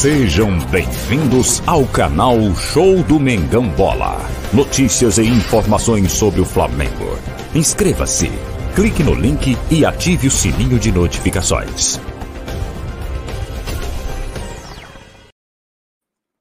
Sejam bem-vindos ao canal Show do Mengão Bola. Notícias e informações sobre o Flamengo. Inscreva-se, clique no link e ative o sininho de notificações.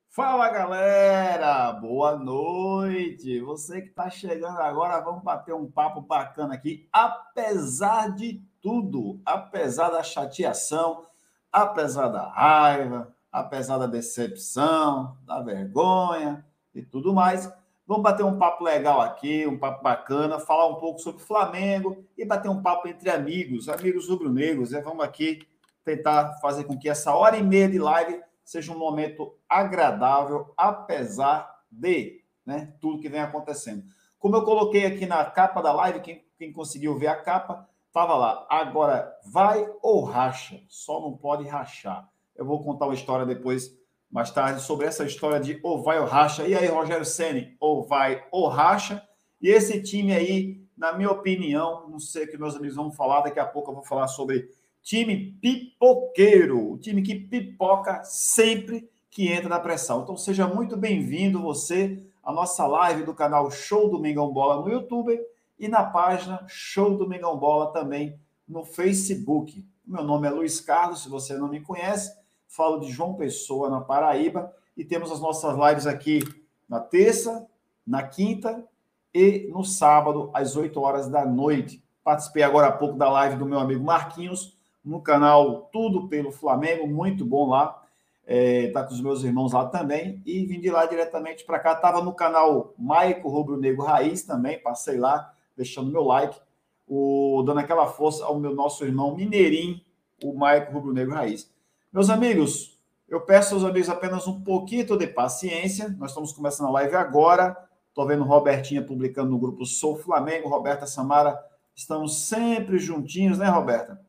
Fala galera, boa noite. Você que está chegando agora, vamos bater um papo bacana aqui. Apesar de tudo, apesar da chateação, apesar da raiva, apesar da decepção, da vergonha e tudo mais. Vamos bater um papo legal aqui, um papo bacana, falar um pouco sobre o Flamengo e bater um papo entre amigos, amigos rubro-negros. Né? Vamos aqui tentar fazer com que essa hora e meia de live seja um momento agradável, apesar de né, tudo que vem acontecendo. Como eu coloquei aqui na capa da live, quem, quem conseguiu ver a capa, estava lá. Agora, vai ou racha? Só não pode rachar. Eu vou contar uma história depois, mais tarde, sobre essa história de ou vai ou racha. E aí, Rogério Ceni, ou vai ou racha. E esse time aí, na minha opinião, não sei o que meus amigos vão falar, daqui a pouco eu vou falar sobre time pipoqueiro, o time que pipoca sempre que entra na pressão. Então seja muito bem-vindo você à nossa live do canal Show do Mengão Bola no YouTube e na página Show do Mengão Bola também no Facebook. Meu nome é Luiz Carlos, se você não me conhece, falo de João Pessoa, na Paraíba, e temos as nossas lives aqui na terça, na quinta e no sábado, às 8 horas da noite. Participei agora há pouco da live do meu amigo Marquinhos, no canal Tudo pelo Flamengo, muito bom lá. É, tá com os meus irmãos lá também. E vim de lá diretamente para cá. Estava no canal Maico Rubro Negro Raiz também, passei lá, deixando meu like, o, dando aquela força ao meu nosso irmão Mineirinho, o Maico Rubro Negro Raiz. Meus amigos, eu peço aos amigos apenas um pouquinho de paciência. Nós estamos começando a live agora. Estou vendo Robertinha publicando no grupo Sou Flamengo, Roberta Samara. Estamos sempre juntinhos, né, Roberta?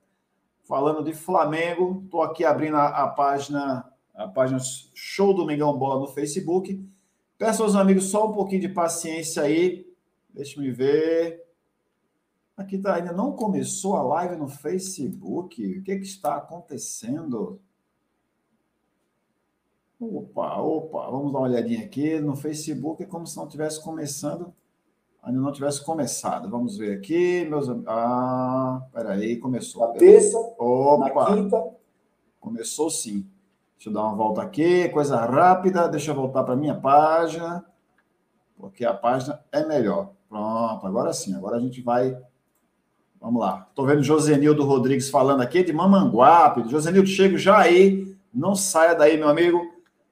Falando de Flamengo. Estou aqui abrindo a, a, página, a página Show do Mengão Bola no Facebook. Peço aos amigos só um pouquinho de paciência aí. Deixa me ver. Aqui tá, ainda não começou a live no Facebook. O que, que está acontecendo? Opa, opa, vamos dar uma olhadinha aqui. No Facebook é como se não tivesse começando, ainda não tivesse começado. Vamos ver aqui, meus Ah, peraí, começou. Na terça, opa, na quinta. Começou sim. Deixa eu dar uma volta aqui, coisa rápida. Deixa eu voltar para a minha página, porque a página é melhor. Pronto, agora sim, agora a gente vai. Vamos lá. Estou vendo Josenildo Rodrigues falando aqui de Mamanguape. Josenildo, chego já aí. Não saia daí, meu amigo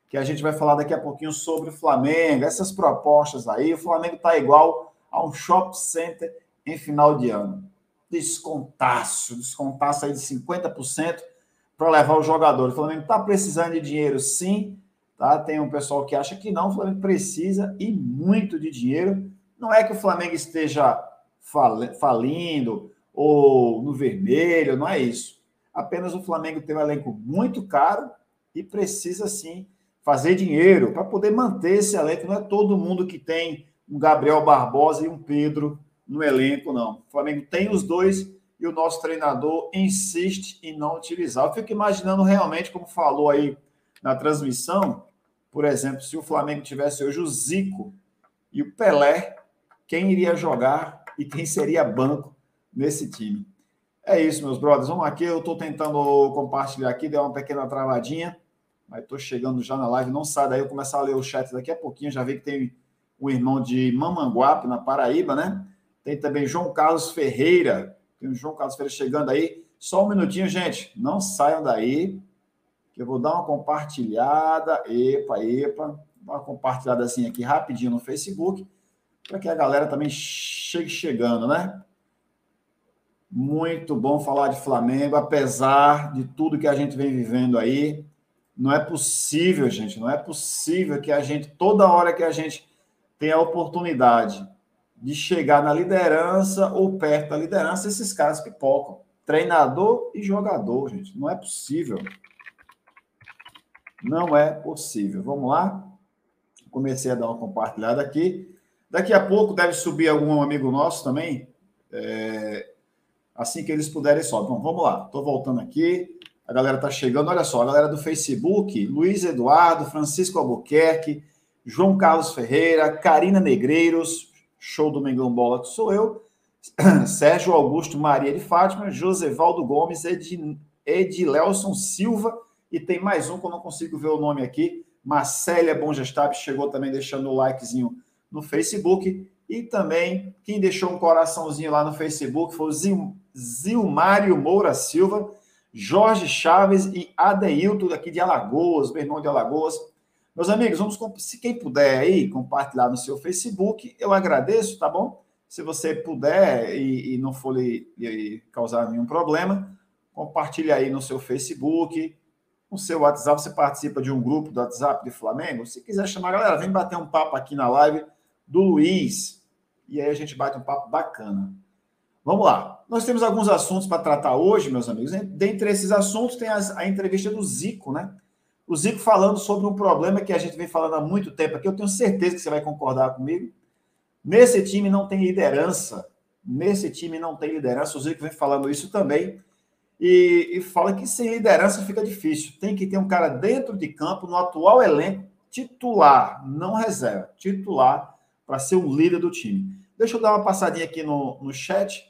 que a gente vai falar daqui a pouquinho sobre o Flamengo, essas propostas aí. O Flamengo está igual a um shopping center em final de ano. Descontaço, descontaço aí de 50% para levar o jogador. O Flamengo está precisando de dinheiro, sim. Tá? Tem um pessoal que acha que não. O Flamengo precisa e muito de dinheiro. Não é que o Flamengo esteja falindo ou no vermelho, não é isso. Apenas o Flamengo tem um elenco muito caro e precisa sim fazer dinheiro para poder manter esse elenco. Não é todo mundo que tem um Gabriel Barbosa e um Pedro no elenco, não. O Flamengo tem os dois e o nosso treinador insiste em não utilizar. Eu fico imaginando realmente, como falou aí na transmissão, por exemplo, se o Flamengo tivesse hoje o Zico e o Pelé, quem iria jogar e quem seria banco nesse time? É isso, meus brothers. Vamos aqui. Eu estou tentando compartilhar aqui, deu uma pequena travadinha mas estou chegando já na live, não sai daí, eu começar a ler o chat daqui a pouquinho, já vi que tem um irmão de Mamanguape, na Paraíba, né? Tem também João Carlos Ferreira, tem o João Carlos Ferreira chegando aí. Só um minutinho, gente, não saiam daí, que eu vou dar uma compartilhada, epa, epa, uma compartilhada assim aqui rapidinho no Facebook, para que a galera também chegue chegando, né? Muito bom falar de Flamengo, apesar de tudo que a gente vem vivendo aí. Não é possível, gente, não é possível que a gente, toda hora que a gente tem a oportunidade de chegar na liderança ou perto da liderança, esses caras pipocam. Treinador e jogador, gente. Não é possível. Não é possível. Vamos lá? Comecei a dar uma compartilhada aqui. Daqui a pouco deve subir algum amigo nosso também. É... Assim que eles puderem. Então, vamos lá. Estou voltando aqui. A galera tá chegando. Olha só, a galera do Facebook, Luiz Eduardo, Francisco Albuquerque, João Carlos Ferreira, Karina Negreiros, show do Mengão Bola, que sou eu, Sérgio Augusto Maria de Fátima, Josevaldo Gomes, Ed, Edilelson Silva, e tem mais um que eu não consigo ver o nome aqui, Marcélia Bongestab, chegou também deixando o likezinho no Facebook, e também quem deixou um coraçãozinho lá no Facebook foi o Zil, Zilmário Moura Silva, Jorge Chaves e Adeilton, daqui de Alagoas, meu irmão de Alagoas. Meus amigos, vamos, se quem puder aí compartilhar no seu Facebook, eu agradeço, tá bom? Se você puder e, e não for lhe, lhe, causar nenhum problema, compartilhe aí no seu Facebook, no seu WhatsApp, você participa de um grupo do WhatsApp de Flamengo. Se quiser chamar, galera, vem bater um papo aqui na live do Luiz. E aí a gente bate um papo bacana. Vamos lá. Nós temos alguns assuntos para tratar hoje, meus amigos. Dentre esses assuntos tem a entrevista do Zico, né? O Zico falando sobre um problema que a gente vem falando há muito tempo aqui. Eu tenho certeza que você vai concordar comigo. Nesse time não tem liderança. Nesse time não tem liderança. O Zico vem falando isso também. E, e fala que sem liderança fica difícil. Tem que ter um cara dentro de campo, no atual elenco, titular, não reserva, titular, para ser o líder do time. Deixa eu dar uma passadinha aqui no, no chat,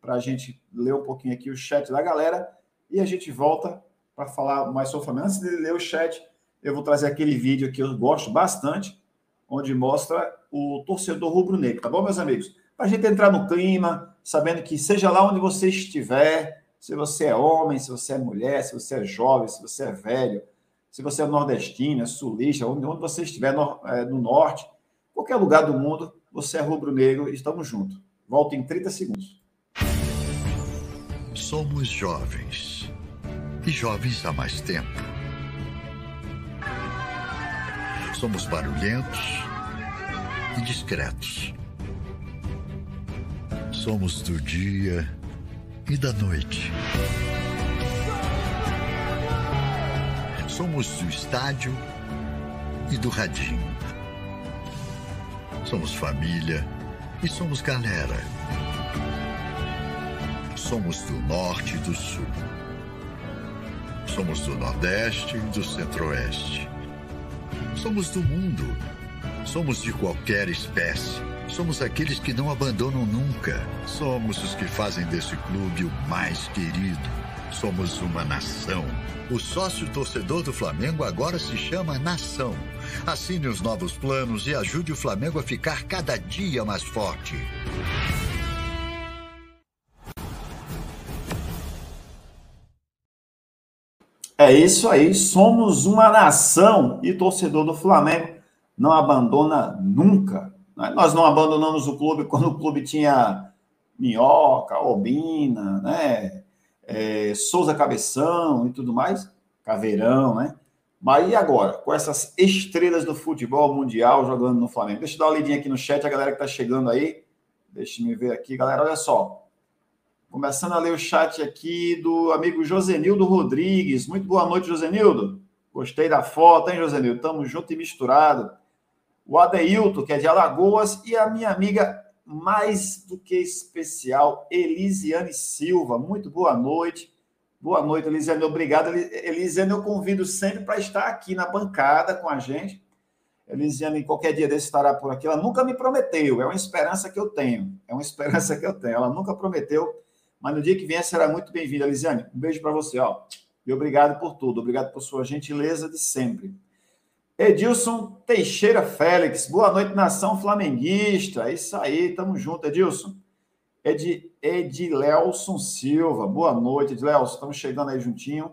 para a gente ler um pouquinho aqui o chat da galera, e a gente volta para falar mais sobre o Flamengo. Antes de ler o chat, eu vou trazer aquele vídeo que eu gosto bastante, onde mostra o torcedor rubro-negro, tá bom, meus amigos? Para a gente entrar no clima, sabendo que seja lá onde você estiver, se você é homem, se você é mulher, se você é jovem, se você é velho, se você é nordestino, é sulista, onde, onde você estiver no, é, no norte, qualquer lugar do mundo, você é rubro-negro, estamos juntos. Volto em 30 segundos. Somos jovens e jovens há mais tempo. Somos barulhentos e discretos. Somos do dia e da noite. Somos do estádio e do radinho. Somos família e somos galera. Somos do norte e do sul Somos do Nordeste e do Centro-Oeste. Somos do mundo. Somos de qualquer espécie. Somos aqueles que não abandonam nunca. Somos os que fazem desse clube o mais querido. Somos uma nação. O sócio torcedor do Flamengo agora se chama Nação. Assine os novos planos e ajude o Flamengo a ficar cada dia mais forte. É isso aí, somos uma nação e torcedor do Flamengo não abandona nunca. Nós não abandonamos o clube quando o clube tinha Minhoca, Obina, né? É, Souza Cabeção e tudo mais, Caveirão, né? Mas e agora? Com essas estrelas do futebol mundial jogando no Flamengo. Deixa eu dar uma lidinha aqui no chat, a galera que tá chegando aí. Deixa eu ver aqui, galera. Olha só. Começando a ler o chat aqui do amigo Josenildo Rodrigues. Muito boa noite, Josenildo. Gostei da foto, hein, Josenildo? Tamo junto e misturado. O Adeilton, que é de Alagoas, e a minha amiga mais do que especial, Elisiane Silva. Muito boa noite. Boa noite, Elisiane. Obrigado. Elisiane, eu convido sempre para estar aqui na bancada com a gente. Elisiane, qualquer dia desse estará por aqui. Ela nunca me prometeu, é uma esperança que eu tenho. É uma esperança que eu tenho. Ela nunca prometeu mas no dia que vier será muito bem-vinda, Lisiane. Um beijo para você, ó. E obrigado por tudo, obrigado por sua gentileza de sempre. Edilson Teixeira Félix, boa noite, nação flamenguista. É isso aí, tamo junto, Edilson. Ed, Edilelson Silva, boa noite, Edilelson, estamos chegando aí juntinho.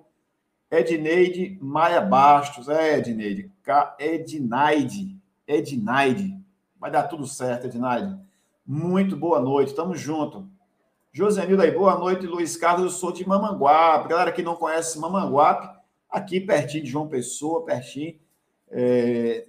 Edneide Maia Bastos, é, Edneide. Ednaide, Ednaide. Vai dar tudo certo, Ednaide. Muito boa noite, tamo junto. Josenildo aí, boa noite, Luiz Carlos, eu sou de Mamanguape. Galera que não conhece Mamanguape, aqui pertinho de João Pessoa, pertinho, é,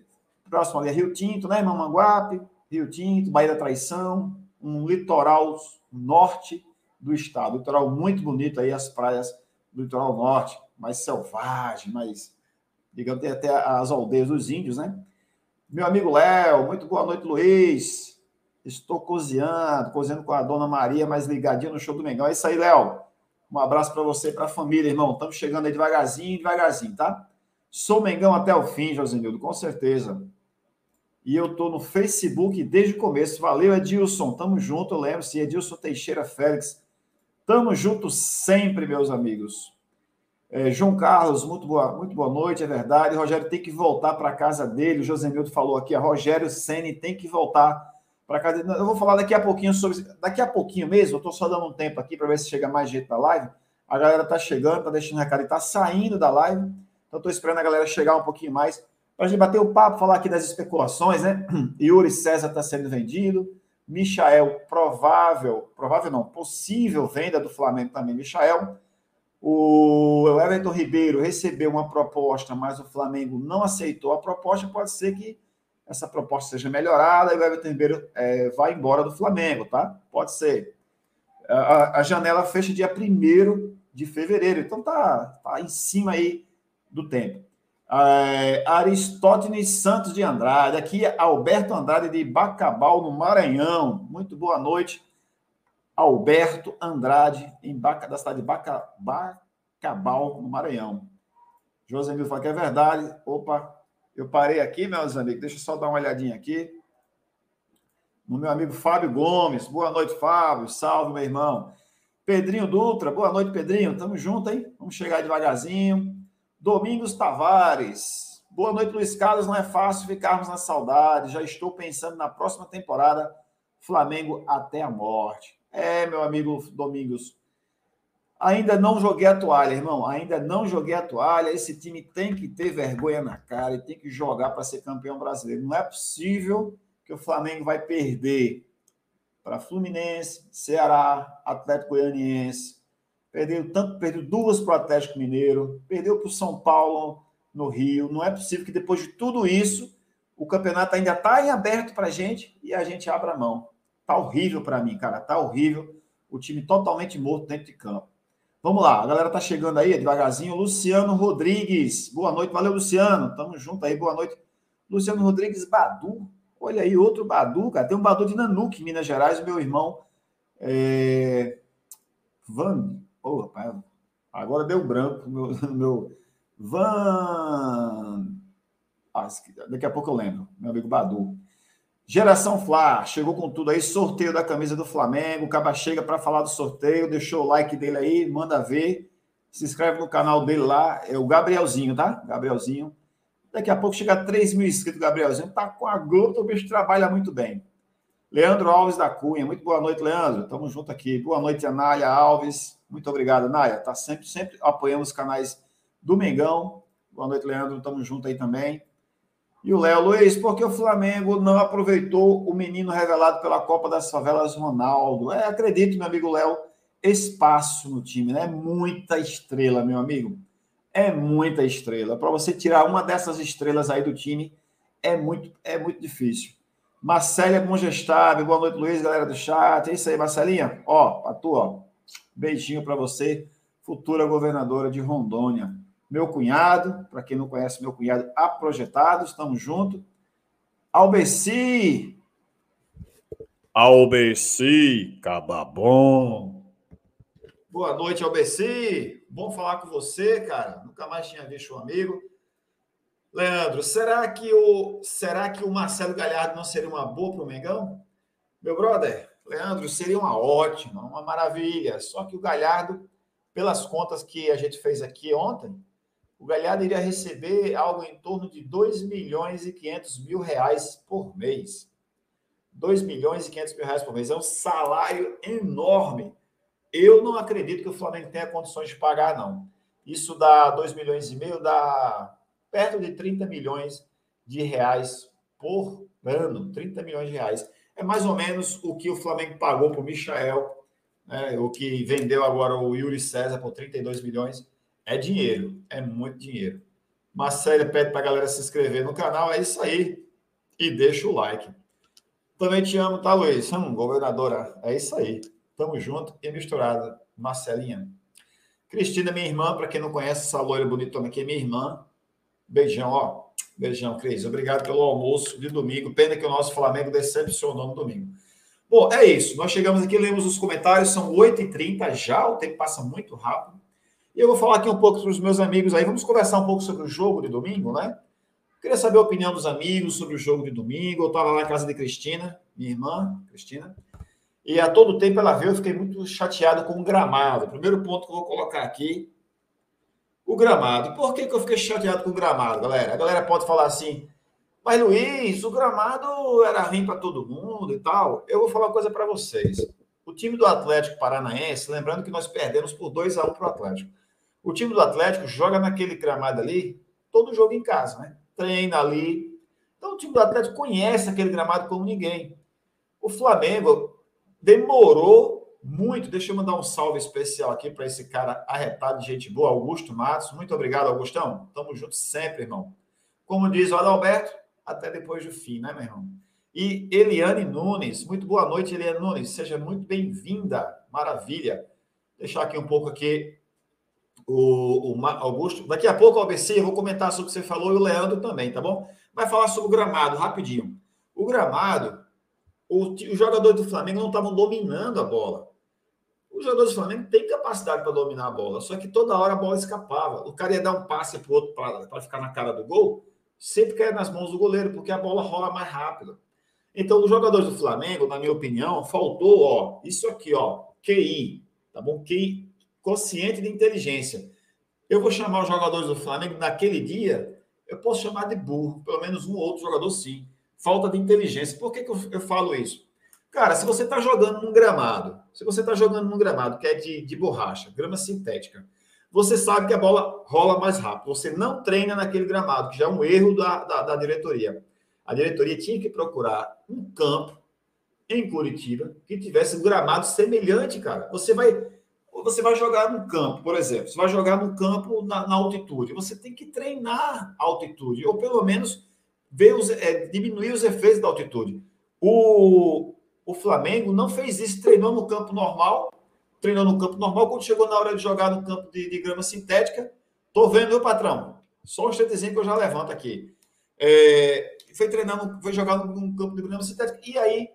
próximo ali é Rio Tinto, né, Mamanguape, Rio Tinto, Bahia da Traição, um litoral norte do estado, litoral muito bonito aí, as praias do litoral norte, mais selvagem, mais, digamos, tem até as aldeias dos índios, né? Meu amigo Léo, muito boa noite, Luiz. Estou cozinhando, cozinhando com a dona Maria, mais ligadinha no show do Mengão. É isso aí, Léo. Um abraço para você e para a família, irmão. Estamos chegando aí devagarzinho, devagarzinho, tá? Sou Mengão até o fim, Josenildo, com certeza. E eu estou no Facebook desde o começo. Valeu, Edilson. Tamo junto, lembro-se. Edilson Teixeira Félix. Tamo junto sempre, meus amigos. É, João Carlos, muito boa, muito boa noite, é verdade. Rogério tem que voltar para casa dele. O José Milton falou aqui, a Rogério Ceni tem que voltar para dele. Eu vou falar daqui a pouquinho sobre. Daqui a pouquinho mesmo, eu estou só dando um tempo aqui para ver se chega mais gente na live. A galera está chegando, está deixando recado e está saindo da live. Então, estou esperando a galera chegar um pouquinho mais para a gente bater o papo, falar aqui das especulações, né? Yuri César está sendo vendido. Michael, provável, provável não, possível venda do Flamengo também, Michael. O Everton Ribeiro recebeu uma proposta, mas o Flamengo não aceitou a proposta. Pode ser que essa proposta seja melhorada e o Everton Ribeiro é, vá embora do Flamengo, tá? Pode ser. A, a janela fecha dia 1 de fevereiro, então tá, tá em cima aí do tempo. É, Aristóteles Santos de Andrade, aqui Alberto Andrade de Bacabal, no Maranhão. Muito boa noite. Alberto Andrade, em Baca, da cidade de Baca, Bacabal, no Maranhão. José Emílio fala que é verdade. Opa, eu parei aqui, meus amigos. Deixa eu só dar uma olhadinha aqui. No meu amigo Fábio Gomes. Boa noite, Fábio. Salve, meu irmão. Pedrinho Dutra. Boa noite, Pedrinho. Tamo junto, hein? Vamos chegar devagarzinho. Domingos Tavares. Boa noite, Luiz Carlos. Não é fácil ficarmos na saudade. Já estou pensando na próxima temporada. Flamengo até a morte. É, meu amigo Domingos, ainda não joguei a toalha, irmão. Ainda não joguei a toalha. Esse time tem que ter vergonha na cara e tem que jogar para ser campeão brasileiro. Não é possível que o Flamengo vai perder para Fluminense, Ceará, Atlético Goianiense. Perdeu tanto, perdeu duas para o Atlético Mineiro, perdeu para o São Paulo no Rio. Não é possível que depois de tudo isso o campeonato ainda está em aberto para a gente e a gente abra mão. Tá horrível para mim, cara. Tá horrível. O time totalmente morto dentro de campo. Vamos lá, a galera tá chegando aí devagarzinho. Luciano Rodrigues. Boa noite, valeu, Luciano. Tamo junto aí, boa noite. Luciano Rodrigues Badu. Olha aí, outro Badu, cara. Tem um Badu de Nanuque, Minas Gerais, meu irmão. É... Van. Oh, rapaz, agora deu branco meu, meu. Van. Ah, daqui a pouco eu lembro, meu amigo Badu. Geração Fla, chegou com tudo aí, sorteio da camisa do Flamengo. O Caba chega para falar do sorteio, deixou o like dele aí, manda ver. Se inscreve no canal dele lá, é o Gabrielzinho, tá? Gabrielzinho. Daqui a pouco chega a 3 mil inscritos, Gabrielzinho. Tá com a Globo, o bicho trabalha muito bem. Leandro Alves da Cunha, muito boa noite, Leandro. Tamo junto aqui. Boa noite, Anália Alves. Muito obrigado, Anália. Tá sempre, sempre apoiando os canais do Mengão. Boa noite, Leandro. Tamo junto aí também. E o Léo Luiz, porque o Flamengo não aproveitou o menino revelado pela Copa das Favelas, Ronaldo? É, acredito, meu amigo Léo, espaço no time, né? Muita estrela, meu amigo. É muita estrela. Para você tirar uma dessas estrelas aí do time, é muito, é muito difícil. Marcélia Mongestave, boa noite, Luiz, galera do chat. É isso aí, Marcelinha. Ó, a tua, ó. Beijinho para você, futura governadora de Rondônia meu cunhado, para quem não conhece, meu cunhado aprojetado, estamos juntos. Albeci. Albeci, cababom. Boa noite, Albeci. Bom falar com você, cara. Nunca mais tinha visto um amigo. Leandro, será que o será que o Marcelo Galhardo não seria uma boa para o Mengão? Meu brother, Leandro, seria uma ótima, uma maravilha. Só que o Galhardo, pelas contas que a gente fez aqui ontem, o Galhardo iria receber algo em torno de 2 milhões e 500 mil reais por mês. 2 milhões e 500 mil reais por mês. É um salário enorme. Eu não acredito que o Flamengo tenha condições de pagar, não. Isso dá 2 milhões e meio, dá perto de 30 milhões de reais por ano. 30 milhões de reais. É mais ou menos o que o Flamengo pagou para o Michael, né, o que vendeu agora o Yuri César por 32 milhões é dinheiro, é muito dinheiro. Marcelo pede para a galera se inscrever no canal, é isso aí. E deixa o like. Também te amo, tá, Luiz? Hum, governadora, é isso aí. Tamo junto e misturado. Marcelinha. Cristina, minha irmã, para quem não conhece, essa loira bonitona aqui é minha irmã. Beijão, ó. Beijão, Cris. Obrigado pelo almoço de domingo. Pena que o nosso Flamengo decepcionou no domingo. Bom, é isso. Nós chegamos aqui, lemos os comentários, são 8h30 já, o tempo passa muito rápido. E eu vou falar aqui um pouco para os meus amigos aí. Vamos conversar um pouco sobre o jogo de domingo, né? Queria saber a opinião dos amigos sobre o jogo de domingo. Eu estava lá na casa de Cristina, minha irmã, Cristina, e a todo tempo ela veio, eu fiquei muito chateado com o gramado. O primeiro ponto que eu vou colocar aqui, o gramado. Por que, que eu fiquei chateado com o gramado, galera? A galera pode falar assim, mas Luiz, o gramado era ruim para todo mundo e tal. Eu vou falar uma coisa para vocês. O time do Atlético Paranaense, lembrando que nós perdemos por 2 a 1 para o Atlético. O time do Atlético joga naquele gramado ali, todo jogo em casa, né? treina ali. Então, o time do Atlético conhece aquele gramado como ninguém. O Flamengo demorou muito. Deixa eu mandar um salve especial aqui para esse cara arretado de gente boa, Augusto Matos. Muito obrigado, Augustão. Tamo junto sempre, irmão. Como diz o Adalberto, até depois do fim, né, meu irmão? E Eliane Nunes, muito boa noite, Eliane Nunes. Seja muito bem-vinda. Maravilha. Deixar aqui um pouco aqui o, o Augusto. Daqui a pouco, ABC, eu vou comentar sobre o que você falou e o Leandro também, tá bom? Vai falar sobre o gramado, rapidinho. O gramado, o, os jogadores do Flamengo não estavam dominando a bola. Os jogadores do Flamengo têm capacidade para dominar a bola, só que toda hora a bola escapava. O cara ia dar um passe para o outro para ficar na cara do gol, sempre caia nas mãos do goleiro, porque a bola rola mais rápido. Então, os jogadores do Flamengo, na minha opinião, faltou, ó, isso aqui, ó, QI, tá bom? QI consciente de inteligência. Eu vou chamar os jogadores do Flamengo naquele dia, eu posso chamar de burro, pelo menos um ou outro jogador sim. Falta de inteligência. Por que, que eu, eu falo isso? Cara, se você está jogando num gramado, se você está jogando num gramado que é de, de borracha, grama sintética, você sabe que a bola rola mais rápido. Você não treina naquele gramado, que já é um erro da, da, da diretoria. A diretoria tinha que procurar um campo em Curitiba que tivesse um gramado semelhante, cara. Você vai você vai jogar no campo, por exemplo, você vai jogar no campo na, na altitude, você tem que treinar a altitude, ou pelo menos ver os, é, diminuir os efeitos da altitude. O, o Flamengo não fez isso, treinou no campo normal, treinou no campo normal, quando chegou na hora de jogar no campo de, de grama sintética, tô vendo, meu patrão, só um instantezinho que eu já levanto aqui. É, foi treinar, foi jogar no campo de grama sintética, e aí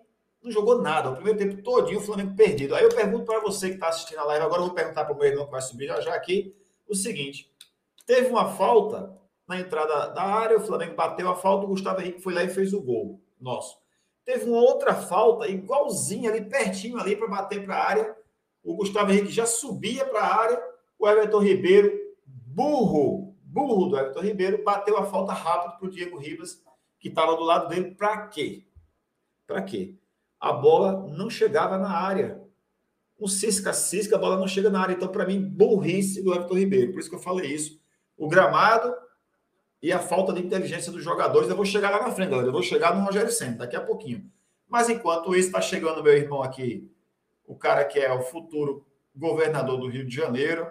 não jogou nada. O primeiro tempo todinho o Flamengo perdido. Aí eu pergunto para você que está assistindo a live, agora eu vou perguntar para o meu irmão que vai subir já, já aqui, o seguinte: teve uma falta na entrada da área, o Flamengo bateu a falta, o Gustavo Henrique foi lá e fez o gol nosso. Teve uma outra falta, igualzinha ali, pertinho ali, para bater para a área. O Gustavo Henrique já subia para a área, o Everton Ribeiro, burro, burro do Everton Ribeiro, bateu a falta rápido para o Diego Ribas, que estava do lado dele. Para quê? Para quê? A bola não chegava na área. Um cisca-cisca, a bola não chega na área. Então, para mim, burrice do Everton Ribeiro. Por isso que eu falei isso. O gramado e a falta de inteligência dos jogadores. Eu vou chegar lá na frente, galera. Eu vou chegar no Rogério Senna daqui a pouquinho. Mas enquanto isso, está chegando meu irmão aqui, o cara que é o futuro governador do Rio de Janeiro.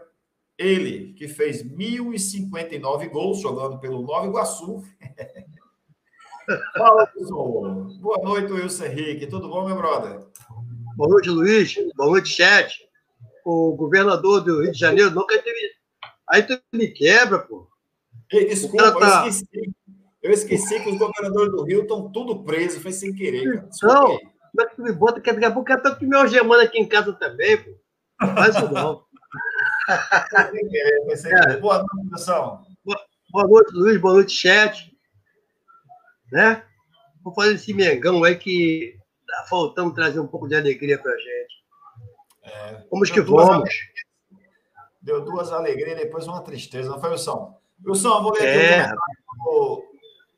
Ele que fez 1.059 gols jogando pelo Nova Iguaçu. Fala, pessoal. Boa noite, Wilson Henrique. Tudo bom, meu brother? Boa noite, Luiz. Boa noite, chat. O governador do Rio de Janeiro nunca teve. Aí tu me quebra, pô. Ei, desculpa, tá... eu esqueci. Eu esqueci que os governadores do Rio estão tudo presos, foi sem querer. Cara. Não, como é que tu me bota? Daqui a pouco eu tô me algemando aqui em casa também, pô. Faz isso não. sem querer, foi sem querer. Boa noite, pessoal. Boa noite, Luiz. Boa noite, chat né? Vamos fazer esse Mengão aí que tá faltando trazer um pouco de alegria pra gente. É, vamos que vamos. Deu duas alegrias e depois uma tristeza, não foi, Wilson? Wilson, vou ler é. aqui o,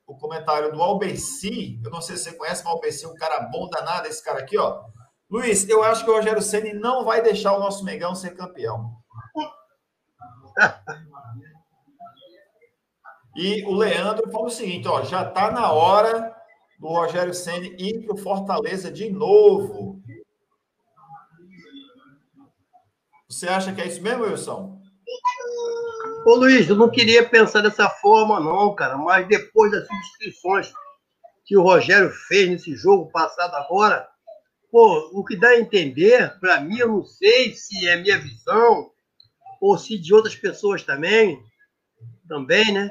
o, comentário do Albeci. Eu não sei se você conhece, mas o Albeci é um cara bom danado, esse cara aqui, ó. Luiz, eu acho que o Rogério Ceni não vai deixar o nosso Mengão ser campeão. E o Leandro falou o seguinte: ó, já está na hora do Rogério Senni ir para o Fortaleza de novo. Você acha que é isso mesmo, Wilson? Ô Luiz, eu não queria pensar dessa forma, não, cara, mas depois das substituições que o Rogério fez nesse jogo passado agora, pô, o que dá a entender, para mim, eu não sei se é minha visão ou se de outras pessoas também, também, né?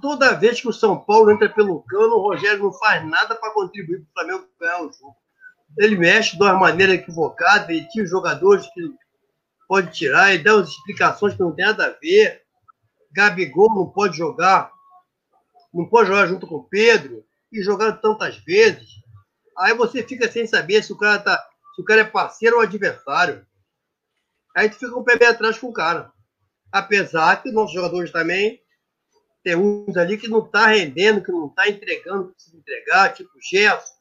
Toda vez que o São Paulo entra pelo cano, o Rogério não faz nada para contribuir para o Flamengo ganhar o jogo. ele mexe de uma maneira equivocada, ele tira os jogadores que pode tirar, ele dá umas explicações que não tem nada a ver. Gabigol não pode jogar, não pode jogar junto com o Pedro, e jogar tantas vezes. Aí você fica sem saber se o cara tá, se o cara é parceiro ou adversário. Aí tu fica um pé atrás com o cara. Apesar que nossos jogadores também tem uns ali que não tá rendendo, que não tá entregando que precisa entregar, tipo Gerson,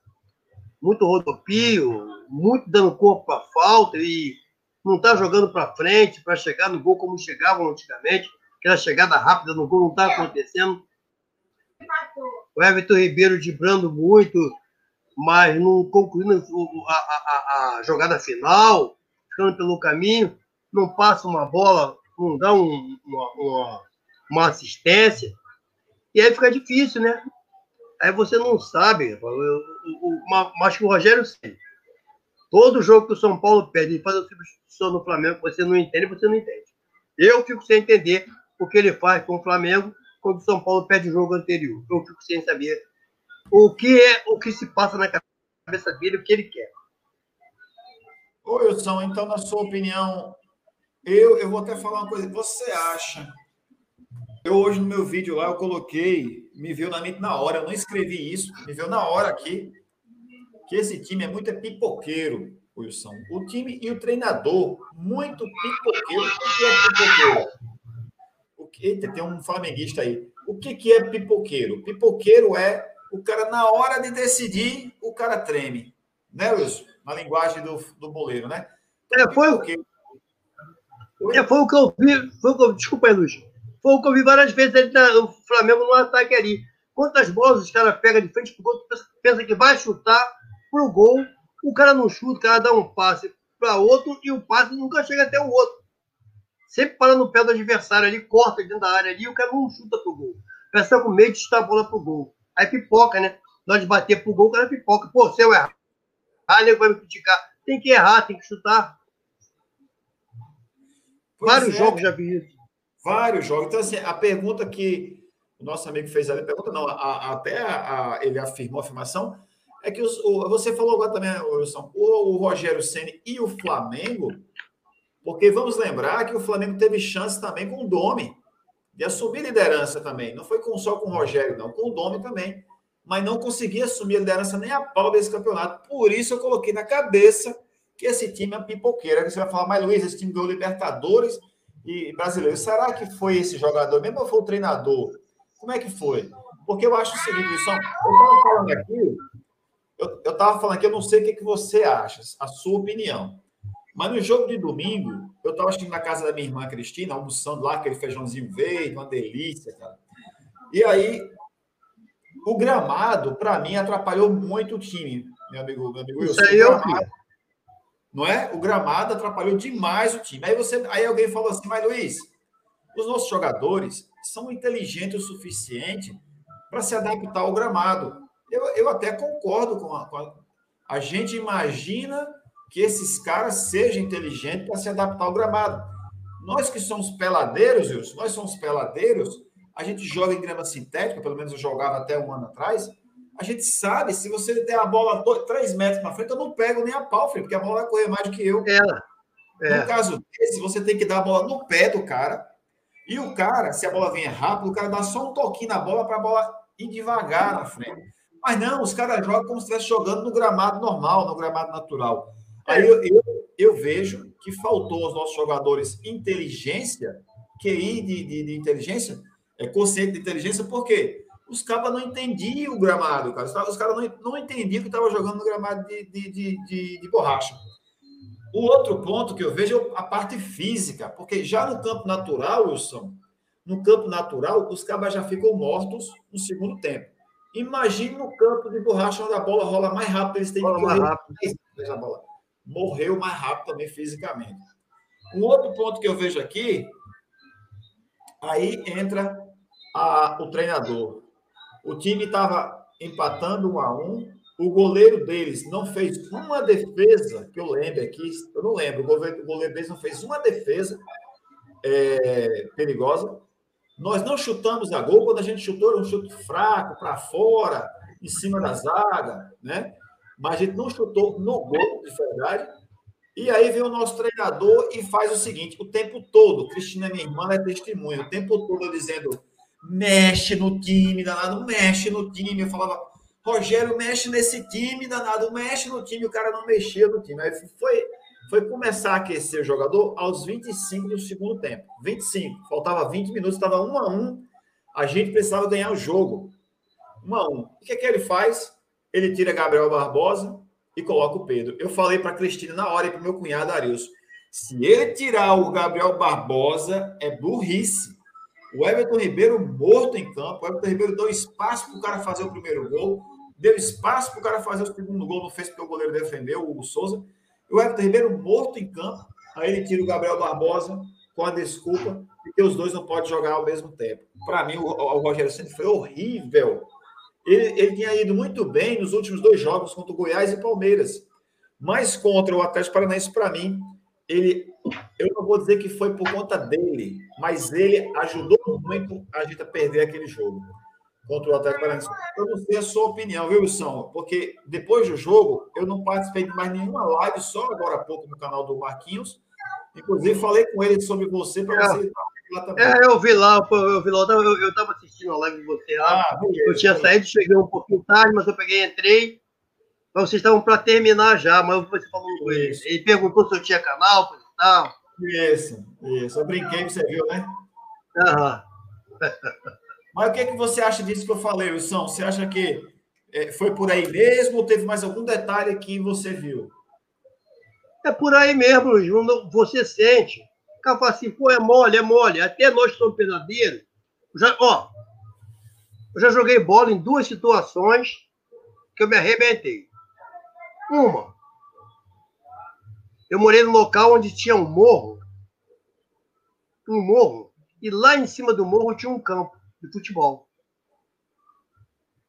muito rodopio, muito dando corpo para falta e não tá jogando para frente para chegar no gol como chegavam antigamente. Aquela chegada rápida no gol não tá acontecendo. O Everton Ribeiro vibrando muito, mas não concluindo a, a, a, jogada final, ficando pelo caminho, não passa uma bola, não dá um, uma, uma, uma, assistência, e aí fica difícil, né? Aí você não sabe, mas que o Rogério sim. Todo jogo que o São Paulo pede e faz a substituição no Flamengo, você não entende, você não entende. Eu fico sem entender o que ele faz com o Flamengo quando o São Paulo perde o jogo anterior. Eu fico sem saber o que é o que se passa na cabeça dele, o que ele quer. Ô, Wilson, então, na sua opinião, eu, eu vou até falar uma coisa. Você acha? Eu hoje no meu vídeo lá, eu coloquei, me veio na mente na hora, eu não escrevi isso, me veio na hora aqui, que esse time é muito pipoqueiro, Wilson. O time e o treinador, muito pipoqueiro. O que é pipoqueiro? Eita, tem um flamenguista aí. O que, que é pipoqueiro? Pipoqueiro é o cara, na hora de decidir, o cara treme. Né, Wilson? Na linguagem do, do boleiro, né? é, foi, o... é, foi o que eu vi. Foi o que eu... Desculpa aí, Luiz. Foi o que eu vi várias vezes ali no Flamengo no ataque ali. Quantas bolas os caras pegam de frente pro gol, pensa que vai chutar pro gol, o cara não chuta, o cara dá um passe para outro e o passe nunca chega até o outro sempre para no pé do adversário ali, corta dentro da área ali, o cara não chuta pro gol. Pensa com medo de chutar a bola pro gol. Aí pipoca, né? Na hora de bater pro gol, o cara pipoca. Pô, se eu errar, ah, nego vai me criticar. Tem que errar, tem que chutar. Pois Vários é. jogos já vi isso. Vários jogos. Então, assim, a pergunta que o nosso amigo fez ali, pergunta não, a, a, até a, ele afirmou a afirmação, é que os, o, você falou agora também, Wilson, o, o Rogério Ceni e o Flamengo porque vamos lembrar que o Flamengo teve chance também com o Domi de assumir liderança também. Não foi com, só com o Rogério, não, com o Domi também. Mas não conseguia assumir a liderança nem a pau desse campeonato. Por isso eu coloquei na cabeça que esse time é pipoqueira. Você vai falar, mas Luiz, esse time ganhou Libertadores e brasileiro. Será que foi esse jogador mesmo ou foi o treinador? Como é que foi? Porque eu acho o seguinte, Wilson, eu estava falando aqui, eu estava falando aqui, eu não sei o que, que você acha, a sua opinião. Mas no jogo de domingo, eu estava assistindo na casa da minha irmã Cristina, almoçando lá, aquele feijãozinho verde, uma delícia, cara. E aí, o gramado, para mim, atrapalhou muito o time, meu amigo, meu amigo Isso aí eu Não é? O gramado atrapalhou demais o time. Aí, você, aí alguém falou assim, mas Luiz, os nossos jogadores são inteligentes o suficiente para se adaptar ao gramado. Eu, eu até concordo com a, com a. A gente imagina que esses caras sejam inteligentes para se adaptar ao gramado. Nós que somos peladeiros, Wilson, nós somos peladeiros, a gente joga em grama sintética, pelo menos eu jogava até um ano atrás. A gente sabe, se você der a bola dois, três metros para frente, eu não pego nem a pau, filho, porque a bola vai correr mais do que eu. É. É. No caso desse, você tem que dar a bola no pé do cara. E o cara, se a bola vem rápido, o cara dá só um toquinho na bola para a bola ir devagar na frente. Mas não, os caras jogam como se estivesse jogando no gramado normal, no gramado natural. Aí eu, eu, eu, vejo que faltou aos nossos jogadores inteligência, QI de, de, de inteligência, é consciente de inteligência, por quê? Os caras não entendiam o gramado, cara. Os caras não, não entendiam que estava jogando no gramado de, de, de, de, de borracha. O outro ponto que eu vejo é a parte física, porque já no campo natural, Wilson, no campo natural, os cabas já ficam mortos no segundo tempo. Imagine no campo de borracha onde a bola rola mais rápido, eles têm que correr mais rápido. a bola morreu mais rápido também fisicamente. Um outro ponto que eu vejo aqui, aí entra a, o treinador. O time estava empatando um a um, o goleiro deles não fez uma defesa, que eu lembro aqui, eu não lembro, o goleiro, deles não fez uma defesa é, perigosa. Nós não chutamos a gol, quando a gente chutou, era um chute fraco, para fora, em cima da zaga, né? mas a gente não chutou no gol, de verdade. E aí vem o nosso treinador e faz o seguinte: o tempo todo, Cristina, minha irmã, é testemunha, o tempo todo dizendo: mexe no time, danado, mexe no time. Eu falava, Rogério, mexe nesse time, danado, mexe no time. O cara não mexia no time. Aí foi, foi começar a aquecer o jogador aos 25 do segundo tempo. 25, faltava 20 minutos, estava 1 a 1 A gente precisava ganhar o jogo. 1 a 1 O que é que ele faz? Ele tira Gabriel Barbosa e coloca o Pedro. Eu falei para Cristina na hora e para meu cunhado Arilson. Se ele tirar o Gabriel Barbosa, é burrice. O Everton Ribeiro morto em campo. O Everton Ribeiro deu espaço para o cara fazer o primeiro gol. Deu espaço para o cara fazer o segundo gol. Não fez porque o goleiro defendeu, o Souza. O Everton Ribeiro morto em campo. Aí ele tira o Gabriel Barbosa com a desculpa de que os dois não podem jogar ao mesmo tempo. Para mim, o, Rogério Ceni foi horrível. Ele, ele tinha ido muito bem nos últimos dois jogos contra o Goiás e Palmeiras. Mas contra o Atlético Paranaense, para mim, ele, eu não vou dizer que foi por conta dele, mas ele ajudou muito a gente a perder aquele jogo contra o Atlético Paranaense. Eu não sei a sua opinião, viu, Wilson? Porque depois do jogo, eu não participei de mais nenhuma live, só agora há pouco no canal do Marquinhos. Inclusive, falei com ele sobre você para você lá também. É, eu vi lá, eu vi lá, eu estava assistindo a live de você lá. Ah, eu tinha saído, cheguei um pouquinho tarde, mas eu peguei entrei. Mas vocês estavam para terminar já, mas você falou com ele. Ele perguntou se eu tinha canal, Isso, isso. Eu brinquei, você viu, né? Aham. Mas o que, é que você acha disso que eu falei, Wilson? Você acha que é, foi por aí mesmo ou teve mais algum detalhe que você viu? É por aí mesmo, Luiz. Você sente. O cara fala assim, pô, é mole, é mole. Até nós somos pesadeiros. Já, ó, eu já joguei bola em duas situações que eu me arrebentei. Uma, eu morei num local onde tinha um morro, um morro, e lá em cima do morro tinha um campo de futebol.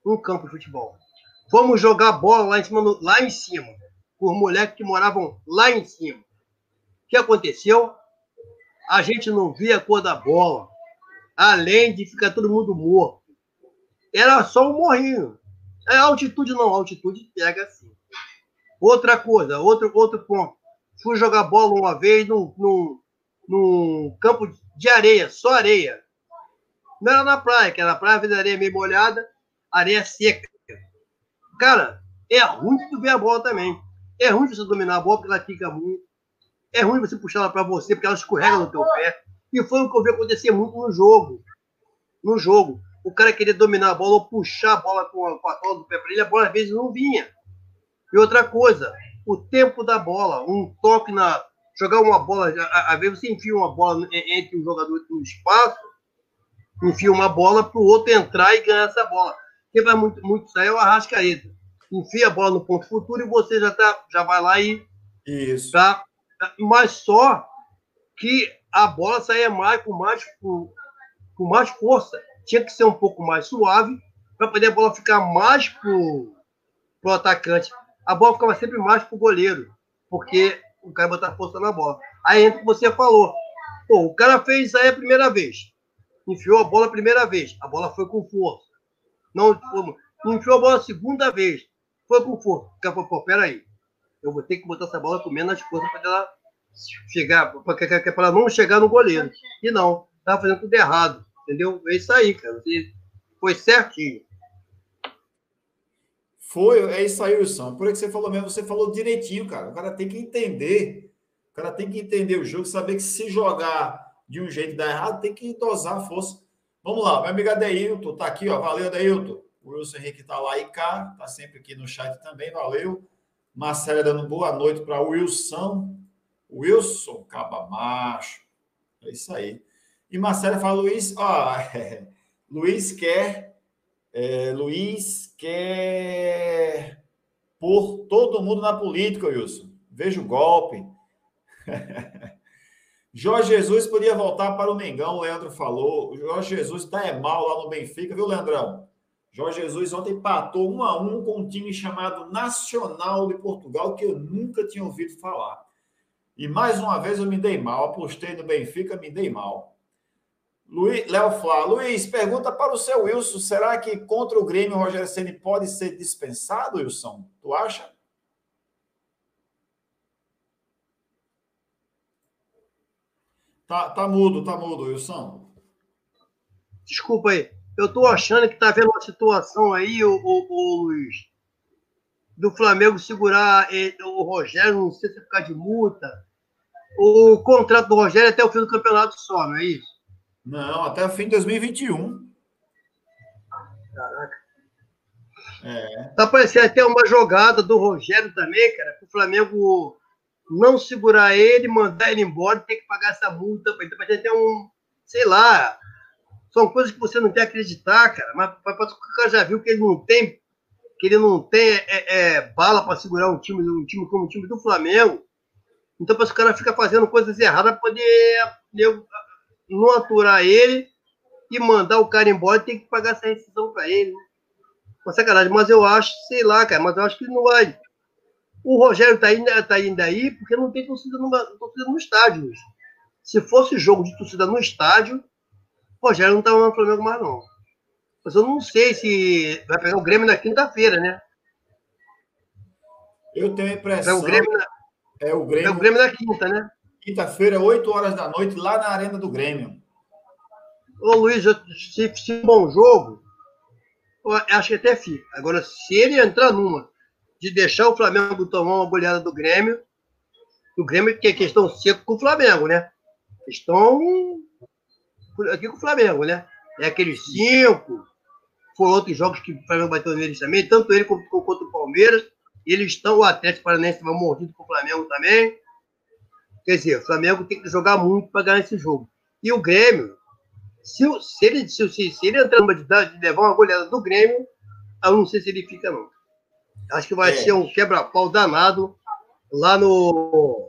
Um campo de futebol. Fomos jogar bola lá em cima, lá em cima, com os moleques que moravam lá em cima. O que aconteceu? A gente não via a cor da bola, além de ficar todo mundo morto. Era só um morrinho. É altitude não, altitude pega assim. Outra coisa, outro, outro ponto. Fui jogar bola uma vez num, num campo de areia, só areia. Não era na praia, que era na praia, fez areia meio molhada, areia seca. Cara, é ruim tu ver a bola também. É ruim você dominar a bola porque ela fica muito. É ruim você puxar ela para você porque ela escorrega no teu pé. E foi o que eu vi acontecer muito no jogo. No jogo. O cara queria dominar a bola ou puxar a bola com a, com a do pé para ele, a bola às vezes não vinha. E outra coisa, o tempo da bola, um toque na. Jogar uma bola, às vezes você enfia uma bola entre um jogador no espaço, enfia uma bola para o outro entrar e ganhar essa bola. Quem vai muito, muito sair é o Arrascaeta. Enfia a bola no ponto futuro e você já, tá, já vai lá e. Isso. Tá, mas só que a bola saía mais com mais, com, com mais força. Tinha que ser um pouco mais suave para poder a bola ficar mais pro, pro atacante a bola ficava sempre mais pro goleiro, porque o cara botar força na bola. Aí entra o que você falou. Pô, o cara fez isso aí a primeira vez. Enfiou a bola a primeira vez. A bola foi com força. Não, não enfiou a bola a segunda vez. Foi com força. O cara falou, pô, peraí. Eu vou ter que botar essa bola com menos força para ela chegar, para ela não chegar no goleiro. E não, tava fazendo tudo errado. Entendeu? É isso aí, cara. Foi certinho. Foi, é isso aí, Wilson. Por que você falou mesmo, você falou direitinho, cara. O cara tem que entender. O cara tem que entender o jogo, saber que se jogar de um jeito dar errado, tem que dosar a força. Vamos lá, meu amigo Adeilton, tá aqui, ó. Valeu, Adeilton. O Wilson Henrique tá lá e cá, tá sempre aqui no chat também, valeu. Marcela dando boa noite para Wilson. Wilson, caba macho. É isso aí. E Marcela fala, Luiz, ó, Luiz quer é, Luiz quer pôr todo mundo na política, Wilson. Veja o golpe. Jorge Jesus podia voltar para o Mengão, o Leandro falou. O Jorge Jesus está é mal lá no Benfica, viu, Leandrão? Jorge Jesus ontem empatou um a um com um time chamado Nacional de Portugal, que eu nunca tinha ouvido falar. E mais uma vez eu me dei mal. Apostei no Benfica, me dei mal. Léo fala, Luiz, pergunta para o seu Wilson: será que contra o Grêmio o Rogério Ceni pode ser dispensado, Wilson? Tu acha? Tá, tá mudo, tá mudo, Wilson. Desculpa aí. Eu tô achando que tá vendo uma situação aí, o, o, o Luiz, do Flamengo segurar ele, o Rogério, não sei se é ficar de multa. O contrato do Rogério é até o fim do campeonato só, não é isso? Não, até o fim de 2021. Caraca. É. Tá parecendo até uma jogada do Rogério também, cara, para o Flamengo não segurar ele, mandar ele embora, ter que pagar essa multa. Então, vai ter um, sei lá, são coisas que você não quer acreditar, cara. Mas o cara já viu que ele não tem, que ele não tem é, é, bala para segurar um time, um time como o time do Flamengo. Então parece que o cara fica fazendo coisas erradas para poder não aturar ele e mandar o cara embora e ter que pagar essa rescisão para ele. Né? Uma sacanagem, mas eu acho, sei lá, cara, mas eu acho que não vai. O Rogério tá indo, tá indo aí porque não tem torcida no, torcida no estádio. Se fosse jogo de torcida no estádio, o Rogério não estava no Flamengo mais, não. Mas eu não sei se vai pegar o Grêmio na quinta-feira, né? Eu tenho a impressão. É o Grêmio na, é o Grêmio, é o Grêmio na quinta, né? Quinta-feira, 8 horas da noite, lá na Arena do Grêmio. Ô Luiz, se, se um bom jogo, acho que até fica. Agora, se ele entrar numa de deixar o Flamengo tomar uma goleada do Grêmio, o Grêmio que é questão seco com o Flamengo, né? Estão aqui com o Flamengo, né? É aqueles cinco, foram outros jogos que o Flamengo bateu neles também, tanto ele quanto, quanto o Palmeiras. Eles estão, o Atlético Paranaense estava mordido com o Flamengo também. Quer dizer, o Flamengo tem que jogar muito para ganhar esse jogo. E o Grêmio, se, se, ele, se, se ele entrar numa de, de levar uma goleada do Grêmio, eu não sei se ele fica, não. Acho que vai é. ser um quebra-pau danado lá no.